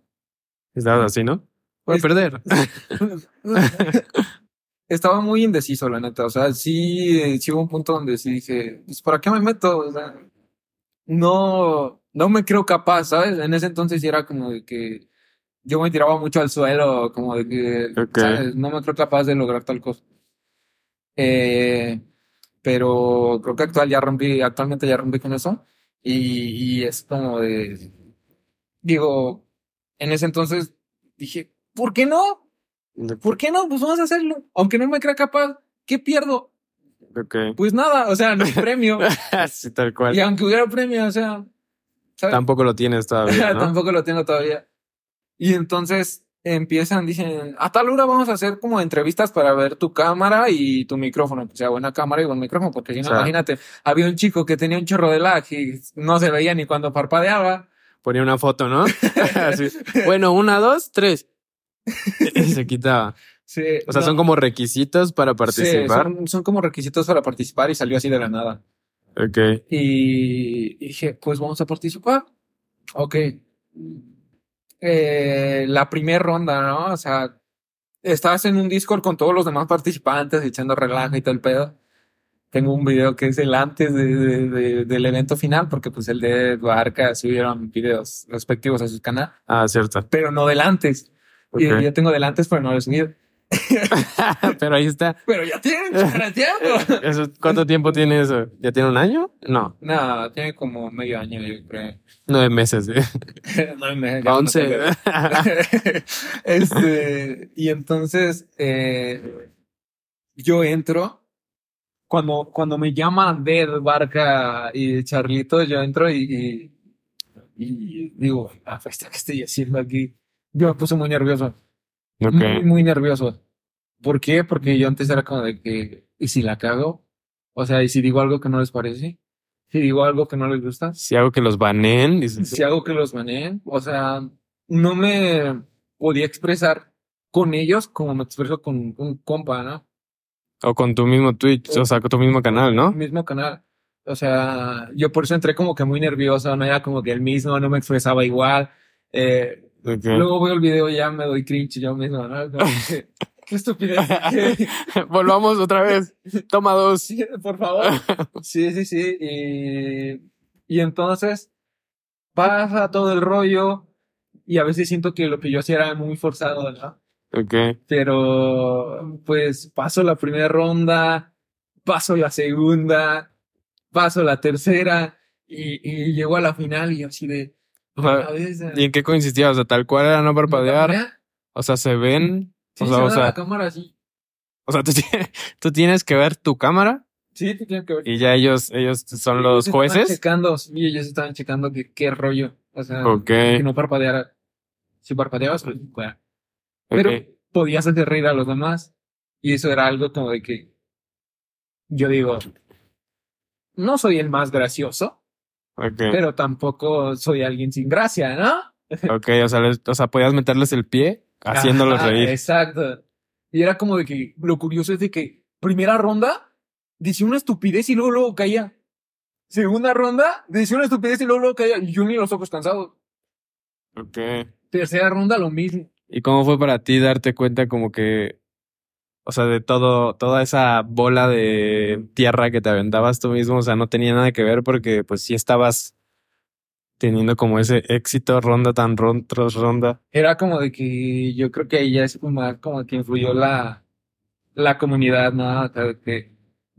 Estabas así, ¿no? Voy a perder. estaba muy indeciso, la neta. O sea, sí, sí hubo un punto donde sí dije, pues, ¿para qué me meto? O sea, no, no me creo capaz, ¿sabes? En ese entonces era como de que yo me tiraba mucho al suelo, como de que, Ok. ¿sabes? No me creo capaz de lograr tal cosa. Eh, pero creo que actual ya rompí, actualmente ya rompí con eso. Y, y es como de, digo, en ese entonces dije, ¿por qué no? ¿Por qué no? Pues vamos a hacerlo. Aunque no me crea capaz, ¿qué pierdo? Ok. Pues nada, o sea, no hay premio. sí, tal cual. y aunque hubiera premio, o sea, ¿sabes? Tampoco lo tienes todavía, ¿no? Tampoco lo tengo todavía. Y entonces empiezan, dicen, a tal hora vamos a hacer como entrevistas para ver tu cámara y tu micrófono, que sea buena cámara y buen micrófono, porque si no, sea- imagínate, había un chico que tenía un chorro de lag y no se veía ni cuando parpadeaba. Ponía una foto, ¿no? Así. Bueno, una, dos, tres. Y se quitaba. Sí, O sea, no, son como requisitos para sí, participar. son, son como requisitos para participar y salió así de la nada. Ok. Y dije, pues vamos a participar. Ok. Eh, la primera ronda, ¿no? O sea, estabas en un Discord con todos los demás participantes echando relajo y todo el pedo. Tengo un video que es el antes de- de- de- del evento final, porque pues el de Barca subieron videos respectivos a su canal, Ah, cierto. pero no del antes. Y yo tengo del antes, pero no lo he subido. Pero ahí está. Pero ya tiene ya tiempo. Eso- ¿Cuánto tiempo tiene eso? ¿Ya tiene un año? No, No, tiene como medio año, yo creo. nueve meses. ¿eh? No, me- ya no Once. este, y entonces eh, yo entro. Cuando, cuando me llaman Dead, Barca y Charlito, yo entro y, y, y digo, ah, pues, ¿qué estoy haciendo aquí? Yo me puse muy nervioso, muy, muy nervioso. ¿Por qué? Porque yo antes era como de que, ¿y si la cago? O sea, ¿y si digo algo que no les parece? Si digo algo que no les gusta, Si hago que los baneen, dices, si hago que los baneen, o sea, no me podía expresar con ellos como me expreso con un compa, ¿no? o con tu mismo Twitch, o sea, con tu mismo canal, ¿no? Mismo canal. O sea, yo por eso entré como que muy nervioso, no era como que el mismo, no me expresaba igual. Eh. Luego veo el video y ya me doy cringe yo mismo, ¿no? Qué estupidez. Volvamos otra vez. Toma dos. Sí, por favor. Sí, sí, sí. Y, y entonces pasa todo el rollo y a veces siento que lo que yo hacía era muy forzado, ¿no? Ok. Pero pues paso la primera ronda, paso la segunda, paso la tercera y, y llego a la final y así de... O sea, "A ver, ¿Y en qué consistía? O sea, tal cual era no parpadear. O sea, se ven. Sí, o se sea, o sea, la cámara así. o sea, tú, tienes- tú tienes que ver tu cámara Sí, te tienen que ver. y ya ellos, ellos son los estaban jueces. checando, sí, ellos estaban checando que qué rollo. O sea, que no parpadeara. Si parpadeabas, pues fuera. Pero podías hacer reír a los demás. Y eso era algo como de que yo digo, no soy el más gracioso, pero tampoco soy alguien sin gracia, ¿no? Ok, o sea, les- o sea, podías meterles el pie haciéndolos Ajá, reír. Exacto. Y era como de que lo curioso es de que primera ronda decía una estupidez y luego luego caía. Segunda ronda decía una estupidez y luego luego caía. Y yo ni los ojos cansados. Ok. Tercera ronda lo mismo. ¿Y cómo fue para ti darte cuenta como que, o sea, de todo, toda esa bola de tierra que te aventabas tú mismo, o sea, no tenía nada que ver porque pues sí estabas teniendo como ese éxito ronda tan ron tras ronda. Era como de que yo creo que ya es como, como que influyó la, la comunidad, ¿no? ¿Sabes qué?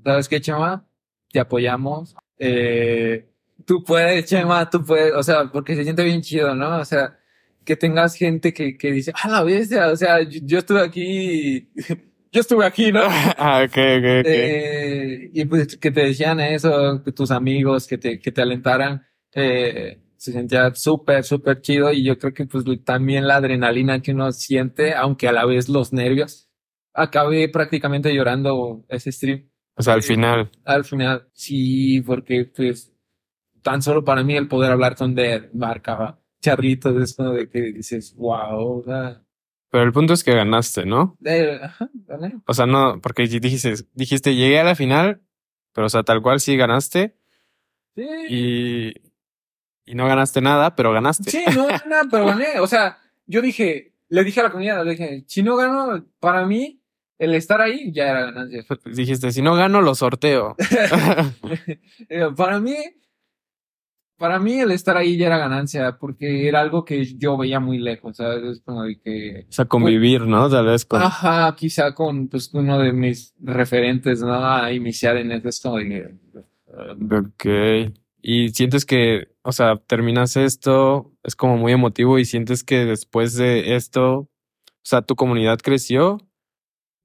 ¿Sabes qué, Chema? Te apoyamos. Eh, tú puedes, Chema, tú puedes. O sea, porque se siente bien chido, ¿no? O sea, que tengas gente que, que dice, ah, la bestia, o sea, yo, yo estuve aquí, yo estuve aquí, ¿no? ah, ok, ok, ok. Eh, y pues que te decían eso, que tus amigos, que te, que te alentaran, eh, se sentía súper, súper chido y yo creo que pues también la adrenalina que uno siente, aunque a la vez los nervios. Acabé prácticamente llorando ese stream o sea, al final. al final. Sí, porque pues tan solo para mí el poder hablar con de marcaba charritos, es como de que dices, wow, o sea, Pero el punto es que ganaste, ¿no? eh, ajá, gané. O sea, no, porque dijiste, dijiste, llegué a la final, pero o sea, tal cual sí ganaste Sí. y, y no ganaste nada, pero ganaste. Sí, no, no, pero gané. O sea, yo dije, le dije a la comunidad, le dije, si no gano, para mí, el estar ahí ya era ganancia. Dijiste, si no gano, lo sorteo. Eh, para mí, para mí el estar ahí ya era ganancia, porque era algo que yo veía muy lejos, ¿sabes? Es como de que... O sea, convivir, ¿no? Tal vez con... Ajá, quizá con pues, uno de mis referentes, ¿no? A iniciar en esto. De, Ok. Y sientes que, o sea, terminas esto, es como muy emotivo y sientes que después de esto, o sea, tu comunidad creció.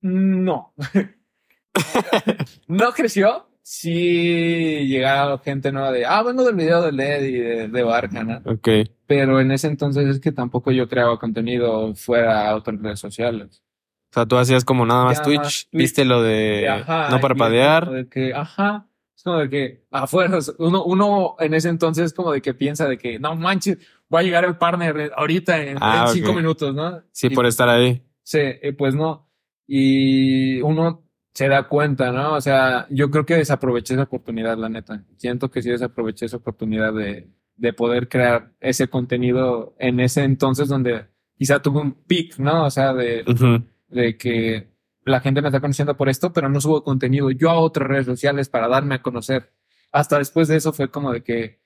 No. no creció. Sí llegaba gente nueva de, ah, vengo del video de LED y de, de Barca, ¿no? Ok. Pero en ese entonces es que tampoco yo creaba contenido fuera a otras redes sociales. O sea, tú hacías como nada más Ya Twitch, más viste lo de Ajá, no parpadear. como de que, ajá. Es como de que, a fuerzas, uno, uno en ese entonces es como de que piensa de que, no manches, va a llegar el partner ahorita en, Ah, en cinco ok. minutos, ¿no? Sí, Y- por estar ahí. Sí, eh, pues no. Y uno se da cuenta, ¿no? O sea, yo creo que desaproveché esa oportunidad, la neta. Siento que sí desaproveché esa oportunidad de, de poder crear ese contenido en ese entonces donde quizá tuve un pic, ¿no? O sea, de, Ujú. de que la gente me está conociendo por esto, pero no subo contenido yo a otras redes sociales para darme a conocer. Hasta después de eso fue como de que,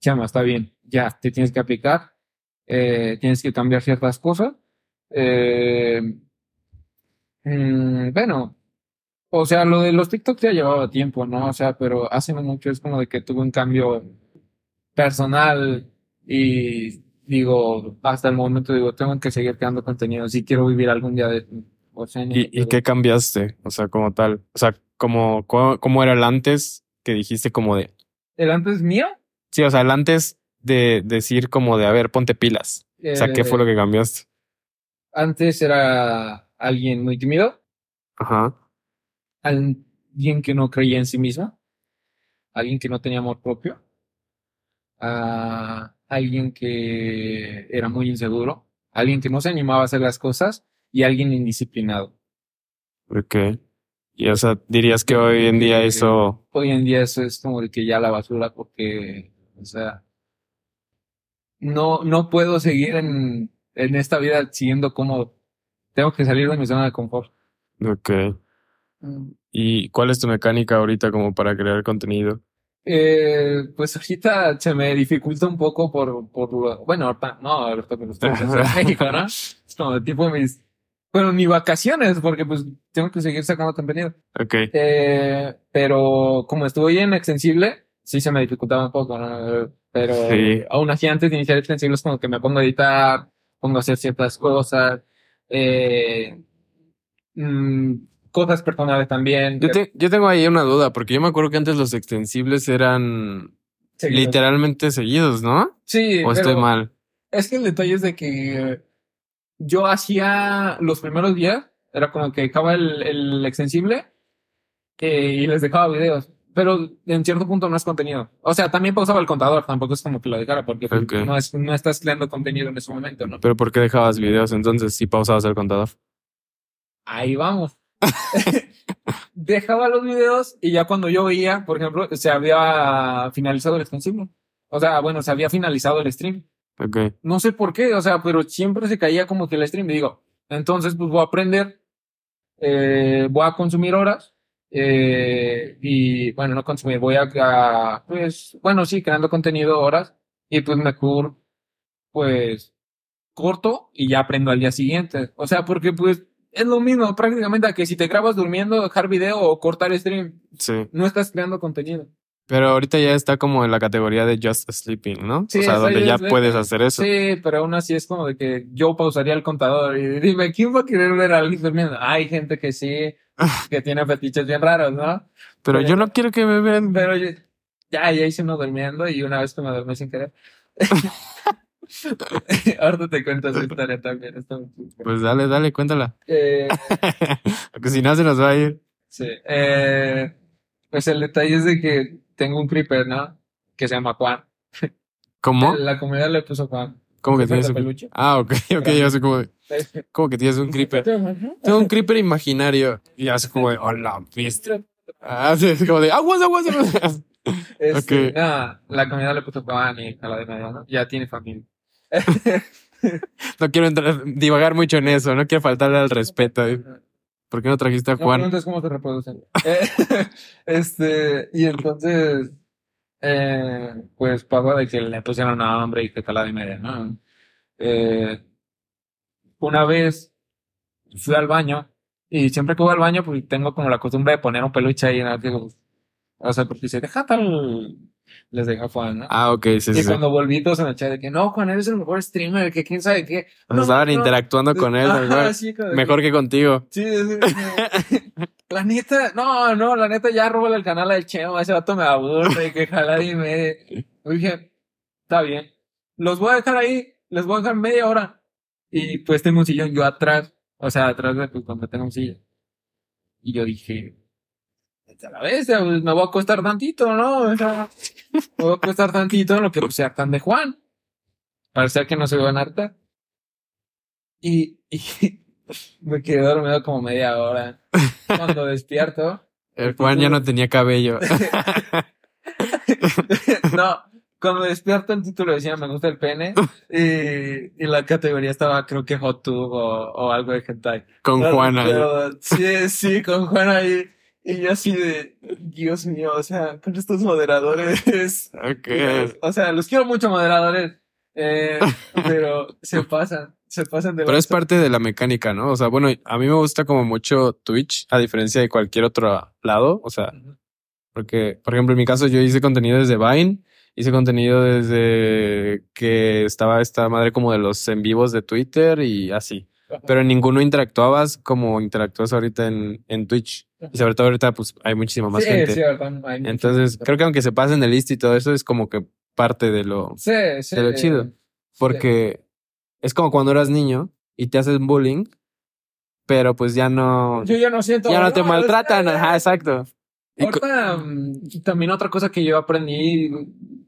chama, está bien, ya, te tienes que aplicar, eh, tienes que cambiar ciertas cosas. Eh, mm, bueno, o sea, lo de los TikToks ya llevaba tiempo, ¿no? O sea, pero hace mucho es como de que tuve un cambio personal y digo, hasta el momento digo, tengo que seguir creando contenido si quiero vivir algún día de... O sea, ¿Y, y qué cambiaste? O sea, como tal. O sea, como, ¿cómo, cómo era el antes que dijiste como de... ¿El antes mío? Sí, o sea, el antes de decir como de, a ver, ponte pilas. O sea, ¿qué fue lo que cambiaste? Eh, Antes era alguien muy tímido, Ajá. alguien que no creía en sí mismo, alguien que no tenía amor propio, ah, alguien que era muy inseguro, alguien que no se animaba a hacer las cosas y alguien indisciplinado. Ok. Y o sea, dirías que hoy en día eso... Hoy en día eso es como de que ya la basura porque, o sea, no, no puedo seguir en, en esta vida siguiendo como tengo que salir de mi zona de confort. Ok. ¿Y cuál es tu mecánica ahorita como para crear contenido? Eh, pues ahorita se me dificulta un poco por, por bueno, ahorita, no, ahorita que estoy en México, ¿no? Es como tipo mis, bueno, ni vacaciones, porque pues tengo que seguir sacando contenido. Ok. Eh, pero como estuve en Extensible, sí se me dificultaba un poco, ¿no? Pero Sí. aún así antes de iniciar Extensible es como que me pongo a editar, pongo a hacer ciertas cosas, eh, mm, cosas personales también. Yo, te- yo tengo ahí una duda, porque yo me acuerdo que antes los extensibles eran Seguidos. literalmente seguidos, ¿no? Sí, ¿O estoy pero- mal? Es que el detalle es de que yo hacía los primeros días, era como que dejaba el, el extensible eh, y les dejaba videos, pero en cierto punto no es contenido. O sea, también pausaba el contador, tampoco es como que lo dejara porque pues, Ok. no, es, no estás creando contenido en ese momento, ¿no? ¿Pero por qué dejabas videos entonces si pausabas el contador? Ahí vamos. dejaba los videos y ya cuando yo veía, por ejemplo, se había finalizado el extensible. O sea, bueno, se había finalizado el stream. Ok. No sé por qué, o sea, pero siempre se caía como que el stream. Y digo, entonces pues voy a aprender, eh, voy a consumir horas, eh, y bueno, no consumir, voy a, a, pues, bueno, sí, creando contenido horas, y pues mejor, pues, corto y ya aprendo al día siguiente. O sea, porque pues es lo mismo prácticamente a que si te grabas durmiendo, dejar video o cortar stream, Sí. no estás creando contenido. Pero ahorita ya está como en la categoría de just sleeping, ¿no? Sí, o sea, donde ya puedes hacer eso. Sí, pero aún así es como de que yo pausaría el contador y dime, ¿quién va a querer ver a alguien durmiendo? Hay gente que sí, que tiene fetiches bien raros, ¿no? Pero yo no quiero que me vean. Pero yo- ya, ya hice uno durmiendo y una vez que me dormí sin querer. Ahorita te cuento esa historia también. está muy chusca. Pues dale, dale, cuéntala. Eh, Porque si no se nos va a ir. sí. Eh, pues el detalle es de que tengo un creeper, ¿no? Que se llama Juan. ¿Cómo? La comunidad le puso Juan. ¿Cómo que tienes de un peluche. Ah, ok, ok, yo sé como, como que tienes un creeper. Tengo un creeper imaginario. Y hace como de, hola, viste. Ah, sí, es como de, aguas, aguas, aguas. Este, Ok. nada, la comunidad le puso Juan y a la de ¿no? Ya tiene familia. No quiero entrar, divagar mucho en eso, no quiero faltarle al respeto. ¿Por qué no trajiste a No Juan? preguntes cómo se reproducen. Eh, este, y entonces, eh, pues pasó de que le pusieron nombre y que tal y media, ¿no? Eh, una vez fui al baño y siempre que voy al baño pues tengo como la costumbre de poner un peluche ahí, ¿no? Digo, o sea, porque se deja tal, les deja Juan, ¿no? Ah, ok, sí, y sí. sí. cuando volví todos en el chat de que no, Juan, eres el mejor streamer, que quién sabe qué. No, estaban no, interactuando con él, Ajá, mejor, sí, mejor que contigo. Sí, sí, sí. La neta, no, no, la neta ya robó el canal al Chemo, ese vato me aburre, que jala y me. Dije, está bien. Los voy a dejar ahí, les voy a dejar media hora. Y pues tengo un sillón yo atrás, o sea, atrás de pues, cuando tengo un sillón. Y yo dije, "Vete a la bestia, pues, me voy a acostar tantito, ¿no? O sea, me voy a acostar tantito en lo que pues, se hartan de Juan. Para ser que no se van a hartar. Y, y me quedé dormido como media hora. Cuando despierto, El Juan ya no tenía cabello. no, cuando despierto el título decía me gusta el pene y, y la categoría estaba creo que hot tub o, o algo de hentai. Con Pero- Juan ahí. pero sí, sí, con Juan ahí. Y yo así de, Dios mío, o sea, con estos moderadores. Ok. O sea, los quiero mucho moderadores, eh, pero se pasan, se pasan de Pero es parte de la mecánica, ¿no? O sea, bueno, a mí me gusta como mucho Twitch, a diferencia de cualquier otro lado. O sea, porque, por ejemplo, en mi caso yo hice contenido desde Vine, hice contenido desde que estaba esta madre como de los en vivos de Twitter y así. Pero en ninguno interactuabas como interactúas ahorita en, en Twitch. Y sobre todo ahorita, pues hay muchísima más sí, gente. sí, hay Entonces, creo que aunque se pasen el list y todo eso, es como que parte de lo, Sí, de lo chido. Porque es como cuando eras niño y te haces bullying, pero pues ya no, Yo ya no siento. ya no te maltratan. Ajá, exacto. Ahorita, mm, también otra cosa que yo aprendí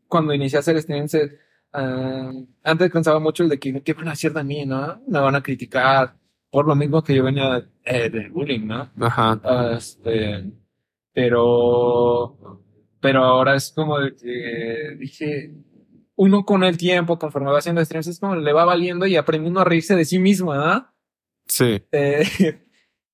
cuando inicié a hacer streams, ah, antes pensaba mucho el de que, ¿qué van a hacer de mí, no? Me van a criticar por lo mismo que yo venía eh, de bullying, ¿no? Ajá. Ah, Este, pero, pero ahora es como de que dije, uno con el tiempo, conforme va haciendo streams, es como le va valiendo y aprendiendo a reírse de sí mismo, ¿no? Sí. Eh,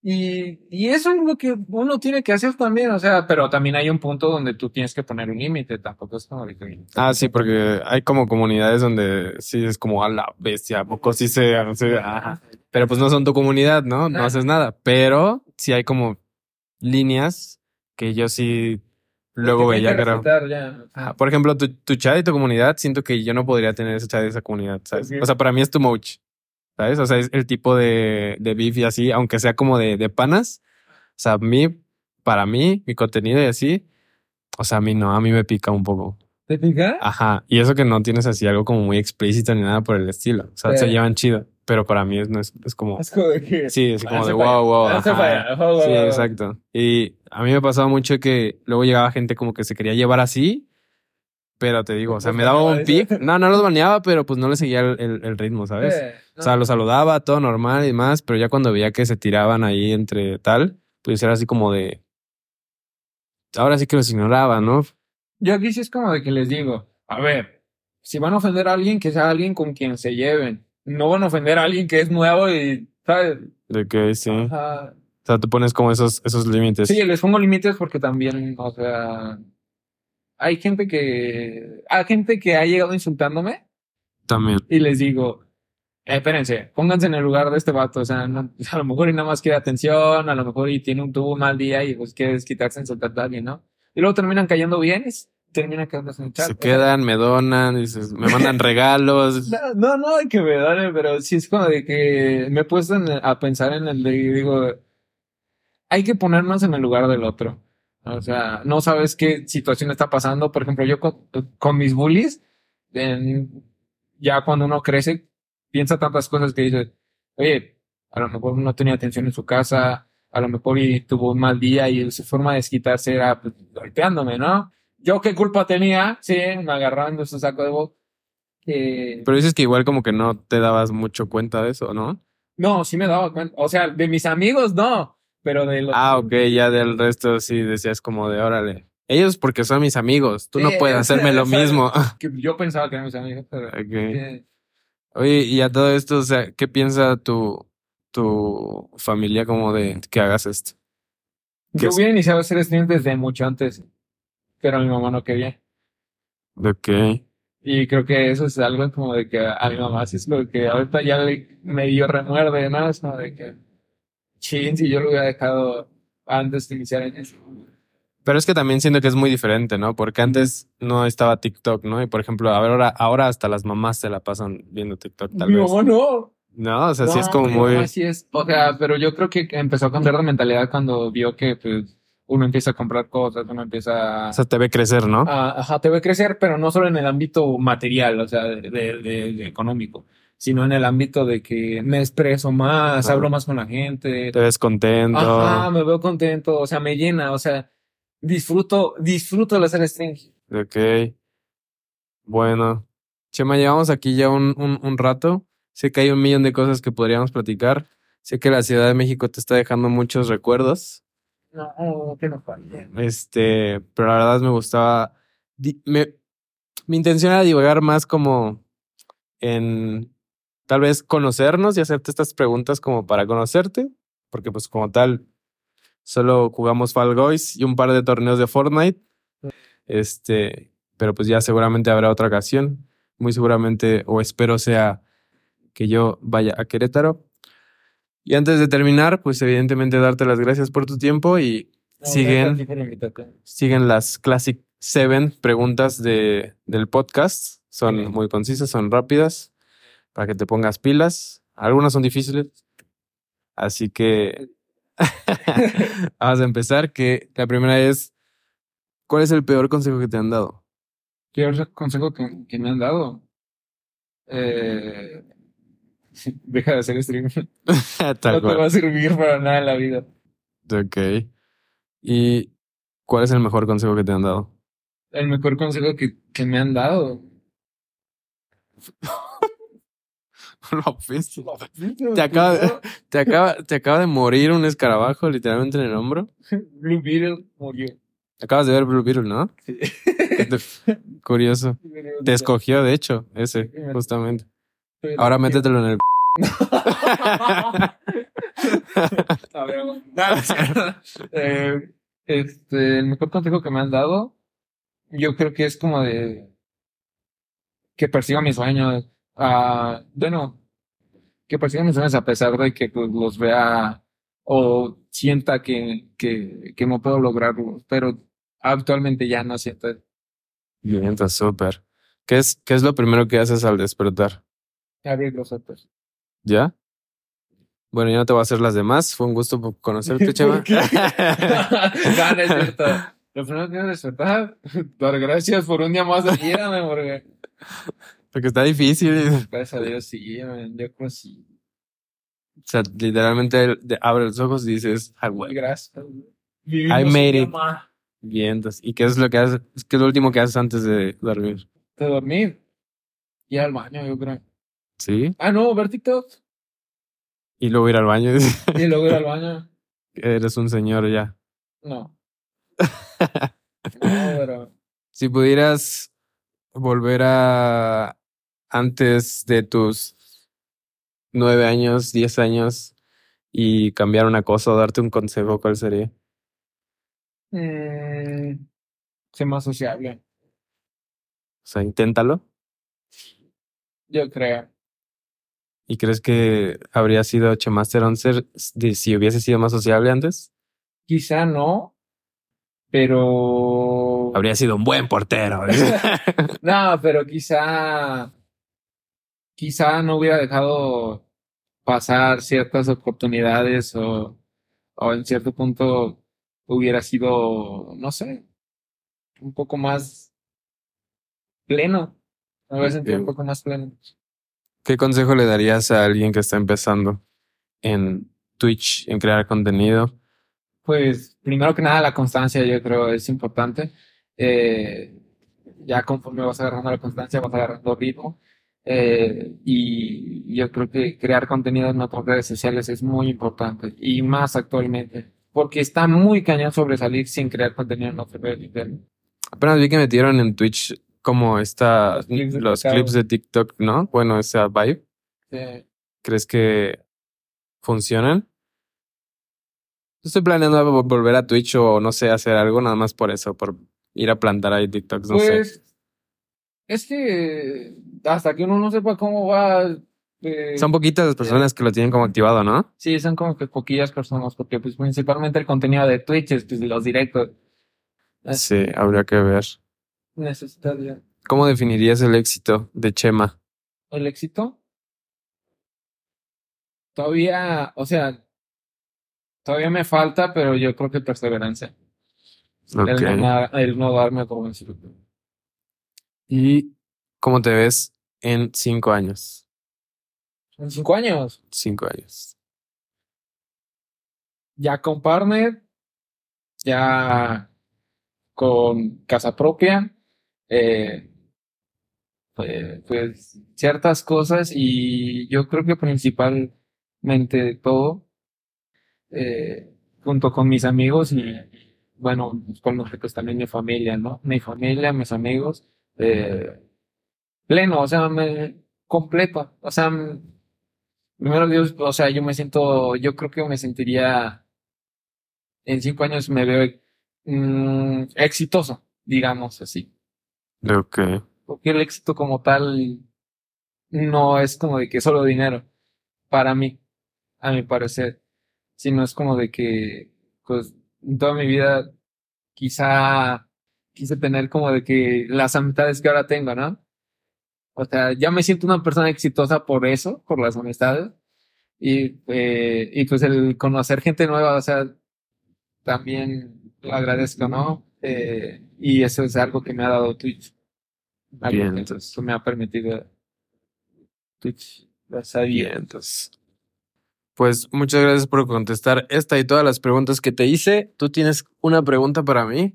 y, y eso es lo que uno tiene que hacer también, o sea, pero también hay un punto donde tú tienes que poner un límite, tampoco es como. Ah, sí, porque hay como comunidades donde sí es como a la bestia, ¿a poco sí se, se- ajá. Pero pues no son tu comunidad, ¿no? No Ah. haces nada. Pero sí hay como líneas que yo sí luego veía que era. Por ejemplo, tu, tu chat y tu comunidad, siento que yo no podría tener ese chat de esa comunidad, ¿sabes? O sea, para mí es too much, ¿sabes? O sea, es el tipo de, de beef y así, aunque sea como de, de panas. O sea, a mí, para mí, mi contenido y así, o sea, a mí no, a mí me pica un poco. ¿Te fijas? Ajá. Y eso que no tienes así algo como muy explícito ni nada por el estilo. O sea, se llevan chido, pero para mí es, no es, es como, Es como de que... sí, es como de wow, wow. ajá. Sí, exacto. Y a mí me pasaba mucho que luego llegaba gente como que se quería llevar así, pero te digo, o sea, me daba un pic. No, no los baneaba, pero pues no le seguía el, el- el ritmo, ¿sabes? Eh, no. O sea, los saludaba, todo normal y demás, pero ya cuando veía que se tiraban ahí entre tal, pues era así como de. Ahora sí que los ignoraba, ¿no? Yo aquí sí es como de que les digo, a ver, si van a ofender a alguien, que sea alguien con quien se lleven. No van a ofender a alguien que es nuevo y, ¿sabes? De que sí. Ajá. O sea, tú pones como esos, esos límites. Sí, les pongo límites porque también, o sea, hay gente que, hay gente que ha llegado insultándome También. y les digo, eh, espérense, pónganse en el lugar de este vato, o sea, no- a lo mejor y nada más quiere atención, a lo mejor y tiene un tuvo un mal día y pues quiere quitarse insultando a alguien, ¿no? Y luego terminan cayendo bien y terminan quedándose en el chat. Se quedan, me donan, dices, me mandan regalos. No, no, hay que ver, pero sí es como de que me he puesto en- a pensar en el de, digo, hay que ponernos en el lugar del otro. O sea, no sabes qué situación está pasando. Por ejemplo, yo con, con mis bullies, en- ya cuando uno crece, piensa tantas cosas que dice, oye, a lo mejor no tenía atención en su casa, a lo mejor y tuvo un mal día y su forma de desquitarse era pues, golpeándome, ¿no? Yo qué culpa tenía, sí, me agarraban de su saco de voz. Eh, Pero dices que igual como que no te dabas mucho cuenta de eso, ¿no? No, sí me daba cuenta. O sea, de mis amigos no, pero de los. Ah, ok, ya del resto sí decías como de órale. Ellos porque son mis amigos, tú no puedes hacerme lo mismo. Que yo pensaba que eran mis amigos, pero. Ok. eh, Oye, y a todo esto, o sea, ¿qué piensa tu, tu familia como de que hagas esto? ¿Qué yo es? hubiera iniciado a hacer stream desde mucho antes, pero mi mamá no quería. Ok. Y creo que eso es algo como de que a mi mamá sí es lo que ahorita ya le medio remuerde, ¿no? Es como de que, chin, si yo lo hubiera dejado antes de iniciar en eso. Pero es que también siento que es muy diferente, ¿no? Porque antes no estaba TikTok, ¿no? Y por ejemplo, ahora, ahora hasta las mamás se la pasan viendo TikTok, tal Mi vez. mamá no. No, o sea, sí es como muy. mamá sí es, o sea, pero yo creo que empezó a cambiar de mentalidad cuando vio que, pues, uno empieza a comprar cosas, uno empieza O sea, te ve crecer, ¿no? a, ajá, te ve crecer, pero no solo en el ámbito material, o sea, de, de- de- de económico, sino en el ámbito de que me expreso más, Ajá. hablo más con la gente, Te ves contento. ajá, me veo contento, o sea, me llena, o sea, disfruto, disfruto el hacer stream. Ok. Bueno. Chema, llevamos aquí ya un, un, un rato. Sé que hay un millón de cosas que podríamos platicar. Sé que la Ciudad de México te está dejando muchos recuerdos. No, que no falle. Este, pero la verdad me gustaba. di- me- mi intención era divagar más como en tal vez conocernos y hacerte estas preguntas como para conocerte, porque pues como tal solo jugamos Fall Guys y un par de torneos de Fortnite. Este, pero pues ya seguramente habrá otra ocasión. Muy seguramente, o espero sea que yo vaya a Querétaro. Y antes de terminar, pues evidentemente darte las gracias por tu tiempo y No, siguen siguen las Classic Seven preguntas de, del podcast. Son muy concisas, son rápidas, para que te pongas pilas. Algunas son difíciles. Así que vamos a empezar. Que la primera es, ¿cuál es el peor consejo que te han dado? ¿Qué otro consejo que, que me han dado? Eh, deja de hacer stream. No te va a servir para nada en la vida. Ok. ¿Y cuál es el mejor consejo que te han dado? El mejor consejo que, que me han dado. Lo fuiste. Te acaba, de, te, acaba, te acaba de morir un escarabajo literalmente en el hombro. Blue Beetle murió. Acabas de ver Blue Beetle, ¿no? ¿Qué te- Curioso. Te escogió, de hecho, ese, justamente. Ahora métetelo en el... A ver. Eh, este, el mejor consejo que me han dado, yo creo que es como de que persiga mis sueños. Ah, bueno, que persiga mis sueños a pesar de que pues, los vea o sienta que, que, que no puedo lograrlos, pero actualmente ya no siento. Bien, súper. ¿Qué es, ¿Qué es lo primero que haces al despertar? Abrir los ojos. ¿Ya? Bueno, yo no te voy a hacer las demás. Fue un gusto conocerte, Chema. No, no es cierto. Lo primero que es despertar, dar gracias por un día más de vida, porque Porque está difícil. gracias a Dios sí, man, yo creo sí. O sea, literalmente abre los ojos y dices, ah, güey. Gracias. I made it. Bien, entonces, ¿y qué es lo que haces? ¿Qué es lo último que haces antes de dormir? De dormir. Ir al baño, yo creo. ¿Sí? Ah, no, ver TikTok. Y luego ir al baño. Y luego ir al baño. Eres un señor ya. No. No, pero. Si pudieras volver a antes de tus nueve años, diez años y cambiar una cosa o darte un consejo, ¿cuál sería? Mm, sé más sociable, O sea, inténtalo. yo creo. ¿Y crees que habría sido Chemaster 11 de- si hubiese sido más sociable antes? Quizá no, pero. Habría sido un buen portero. No, pero quizá, quizá no hubiera dejado pasar ciertas oportunidades o, o en cierto punto hubiera sido, no sé, un poco más pleno. Me hubiera sentido un poco más pleno. ¿Qué consejo le darías a alguien que está empezando en Twitch, en crear contenido? Pues primero que nada la constancia yo creo es importante. Eh, ya conforme vas agarrando la constancia vas agarrando ritmo. Eh, y yo creo que crear contenido en otras redes sociales es muy importante y más actualmente porque está muy cañón sobresalir sin crear contenido en otras redes sociales. Apenas vi que metieron en Twitch como esta, Los clips de los TikTok. clips de TikTok, ¿no? Bueno, esa vibe. Eh, ¿Crees que funcionan? Estoy planeando vo- volver a Twitch o no sé, hacer algo nada más por eso, por ir a plantar ahí TikToks, no sé. Es que hasta que uno no sepa cómo va. eh, Son poquitas las personas que lo tienen como activado, ¿no? Sí, son como que poquillas personas, porque pues principalmente el contenido de Twitch es pues, los directos. Sí, habría que ver. Necesitas ya. ¿Cómo definirías el éxito de Chema? El éxito. Todavía, o sea, todavía me falta, pero yo creo que perseverancia. El, no, el no darme vencido. ¿Y cómo te ves en cinco años? En cinco años, Cinco años. ya con partner, ya con casa propia, eh, pues, pues ciertas cosas y yo creo que principalmente todo, eh, junto con mis amigos y bueno, con los pues también mi familia, ¿no? Mi familia, mis amigos, eh, pleno, o sea, me completo, o sea, primero Dios, o sea, yo me siento, yo creo que me sentiría, en cinco años me veo mm, exitoso, digamos así. Ok. Porque el éxito como tal no es como de que solo dinero, para mí, a mi parecer, sino es como de que, pues, en toda mi vida quizá quise tener como de que las amistades que ahora tengo, ¿no? O sea, ya me siento una persona exitosa por eso, por las amistades. Y, eh, y pues el conocer gente nueva, o sea, también lo agradezco, ¿no? Eh, y eso es algo que me ha dado Twitch. Algo Bien, que- entonces. que me ha permitido Twitch. Gracias. Bien, entonces. Pues muchas gracias por contestar esta y todas las preguntas que te hice. ¿Tú tienes una pregunta para mí?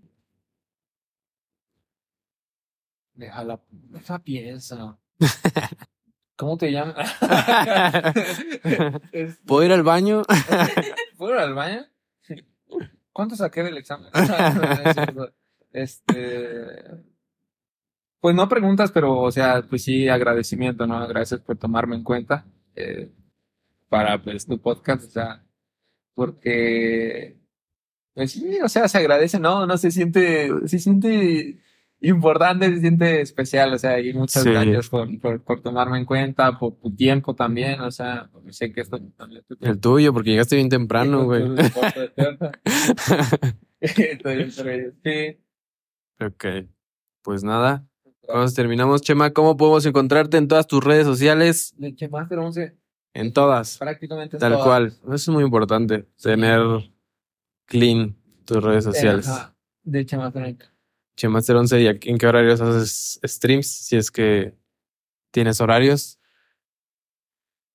Deja la, deja piensa. ¿Cómo te llamas? Este, ¿Puedo ir al baño? ¿Puedo ir al baño? ¿Cuánto saqué del examen? este. Pues no preguntas, pero, o sea, pues sí, agradecimiento, ¿no? Gracias por tomarme en cuenta eh, para pues, tu podcast, o sea, porque, pues sí, o sea, se agradece, ¿no? No se siente, se siente importante, se siente especial, o sea, y muchas Sí. gracias por, por, por tomarme en cuenta, por tu tiempo también, o sea, sé que esto también El tuyo, porque llegaste bien temprano, güey. Sí. ok. Pues nada. Cuando terminamos, Chema, ¿cómo podemos encontrarte en todas tus redes sociales? Leche Master 11, En todas. prácticamente en Tal todas. cual. Eso es muy importante. Tener clean tus redes sociales. Ajá, Leche Master 11. Chemaster 11, ¿y en qué horarios haces streams? Si es que tienes horarios.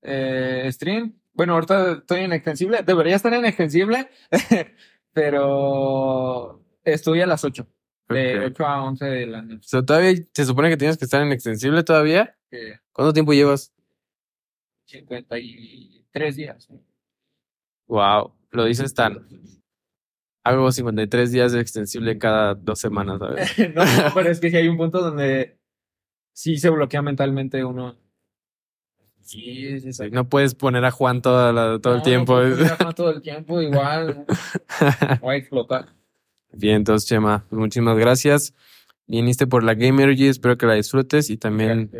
Eh, stream. Bueno, ahorita estoy en extensible. Debería estar en extensible, pero estoy a las 8. De Ok. 8 a 11 de la noche. O sea, todavía se supone que tienes que estar en extensible todavía. ¿Cuánto tiempo llevas? 53 días. Wow, lo dices tan. Hago 53 días de extensible cada dos semanas, ¿sabes? no, no, pero es que si hay un punto donde sí se bloquea mentalmente uno. Sí, sí, sí. No puedes poner a Juan toda la- todo el No, tiempo. pues, mira, no, todo el tiempo igual. Voy a explotar. Bien, entonces, Chema, pues muchísimas gracias. Viniste por la Gamergy, espero que la disfrutes y también,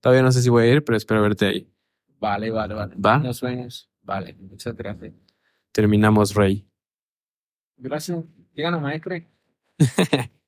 todavía no sé si voy a ir, pero espero verte ahí. Vale, vale, vale. ¿Va? Nos vemos. Vale, muchas gracias. Terminamos, Rey. Gracias. Díganos, maestro.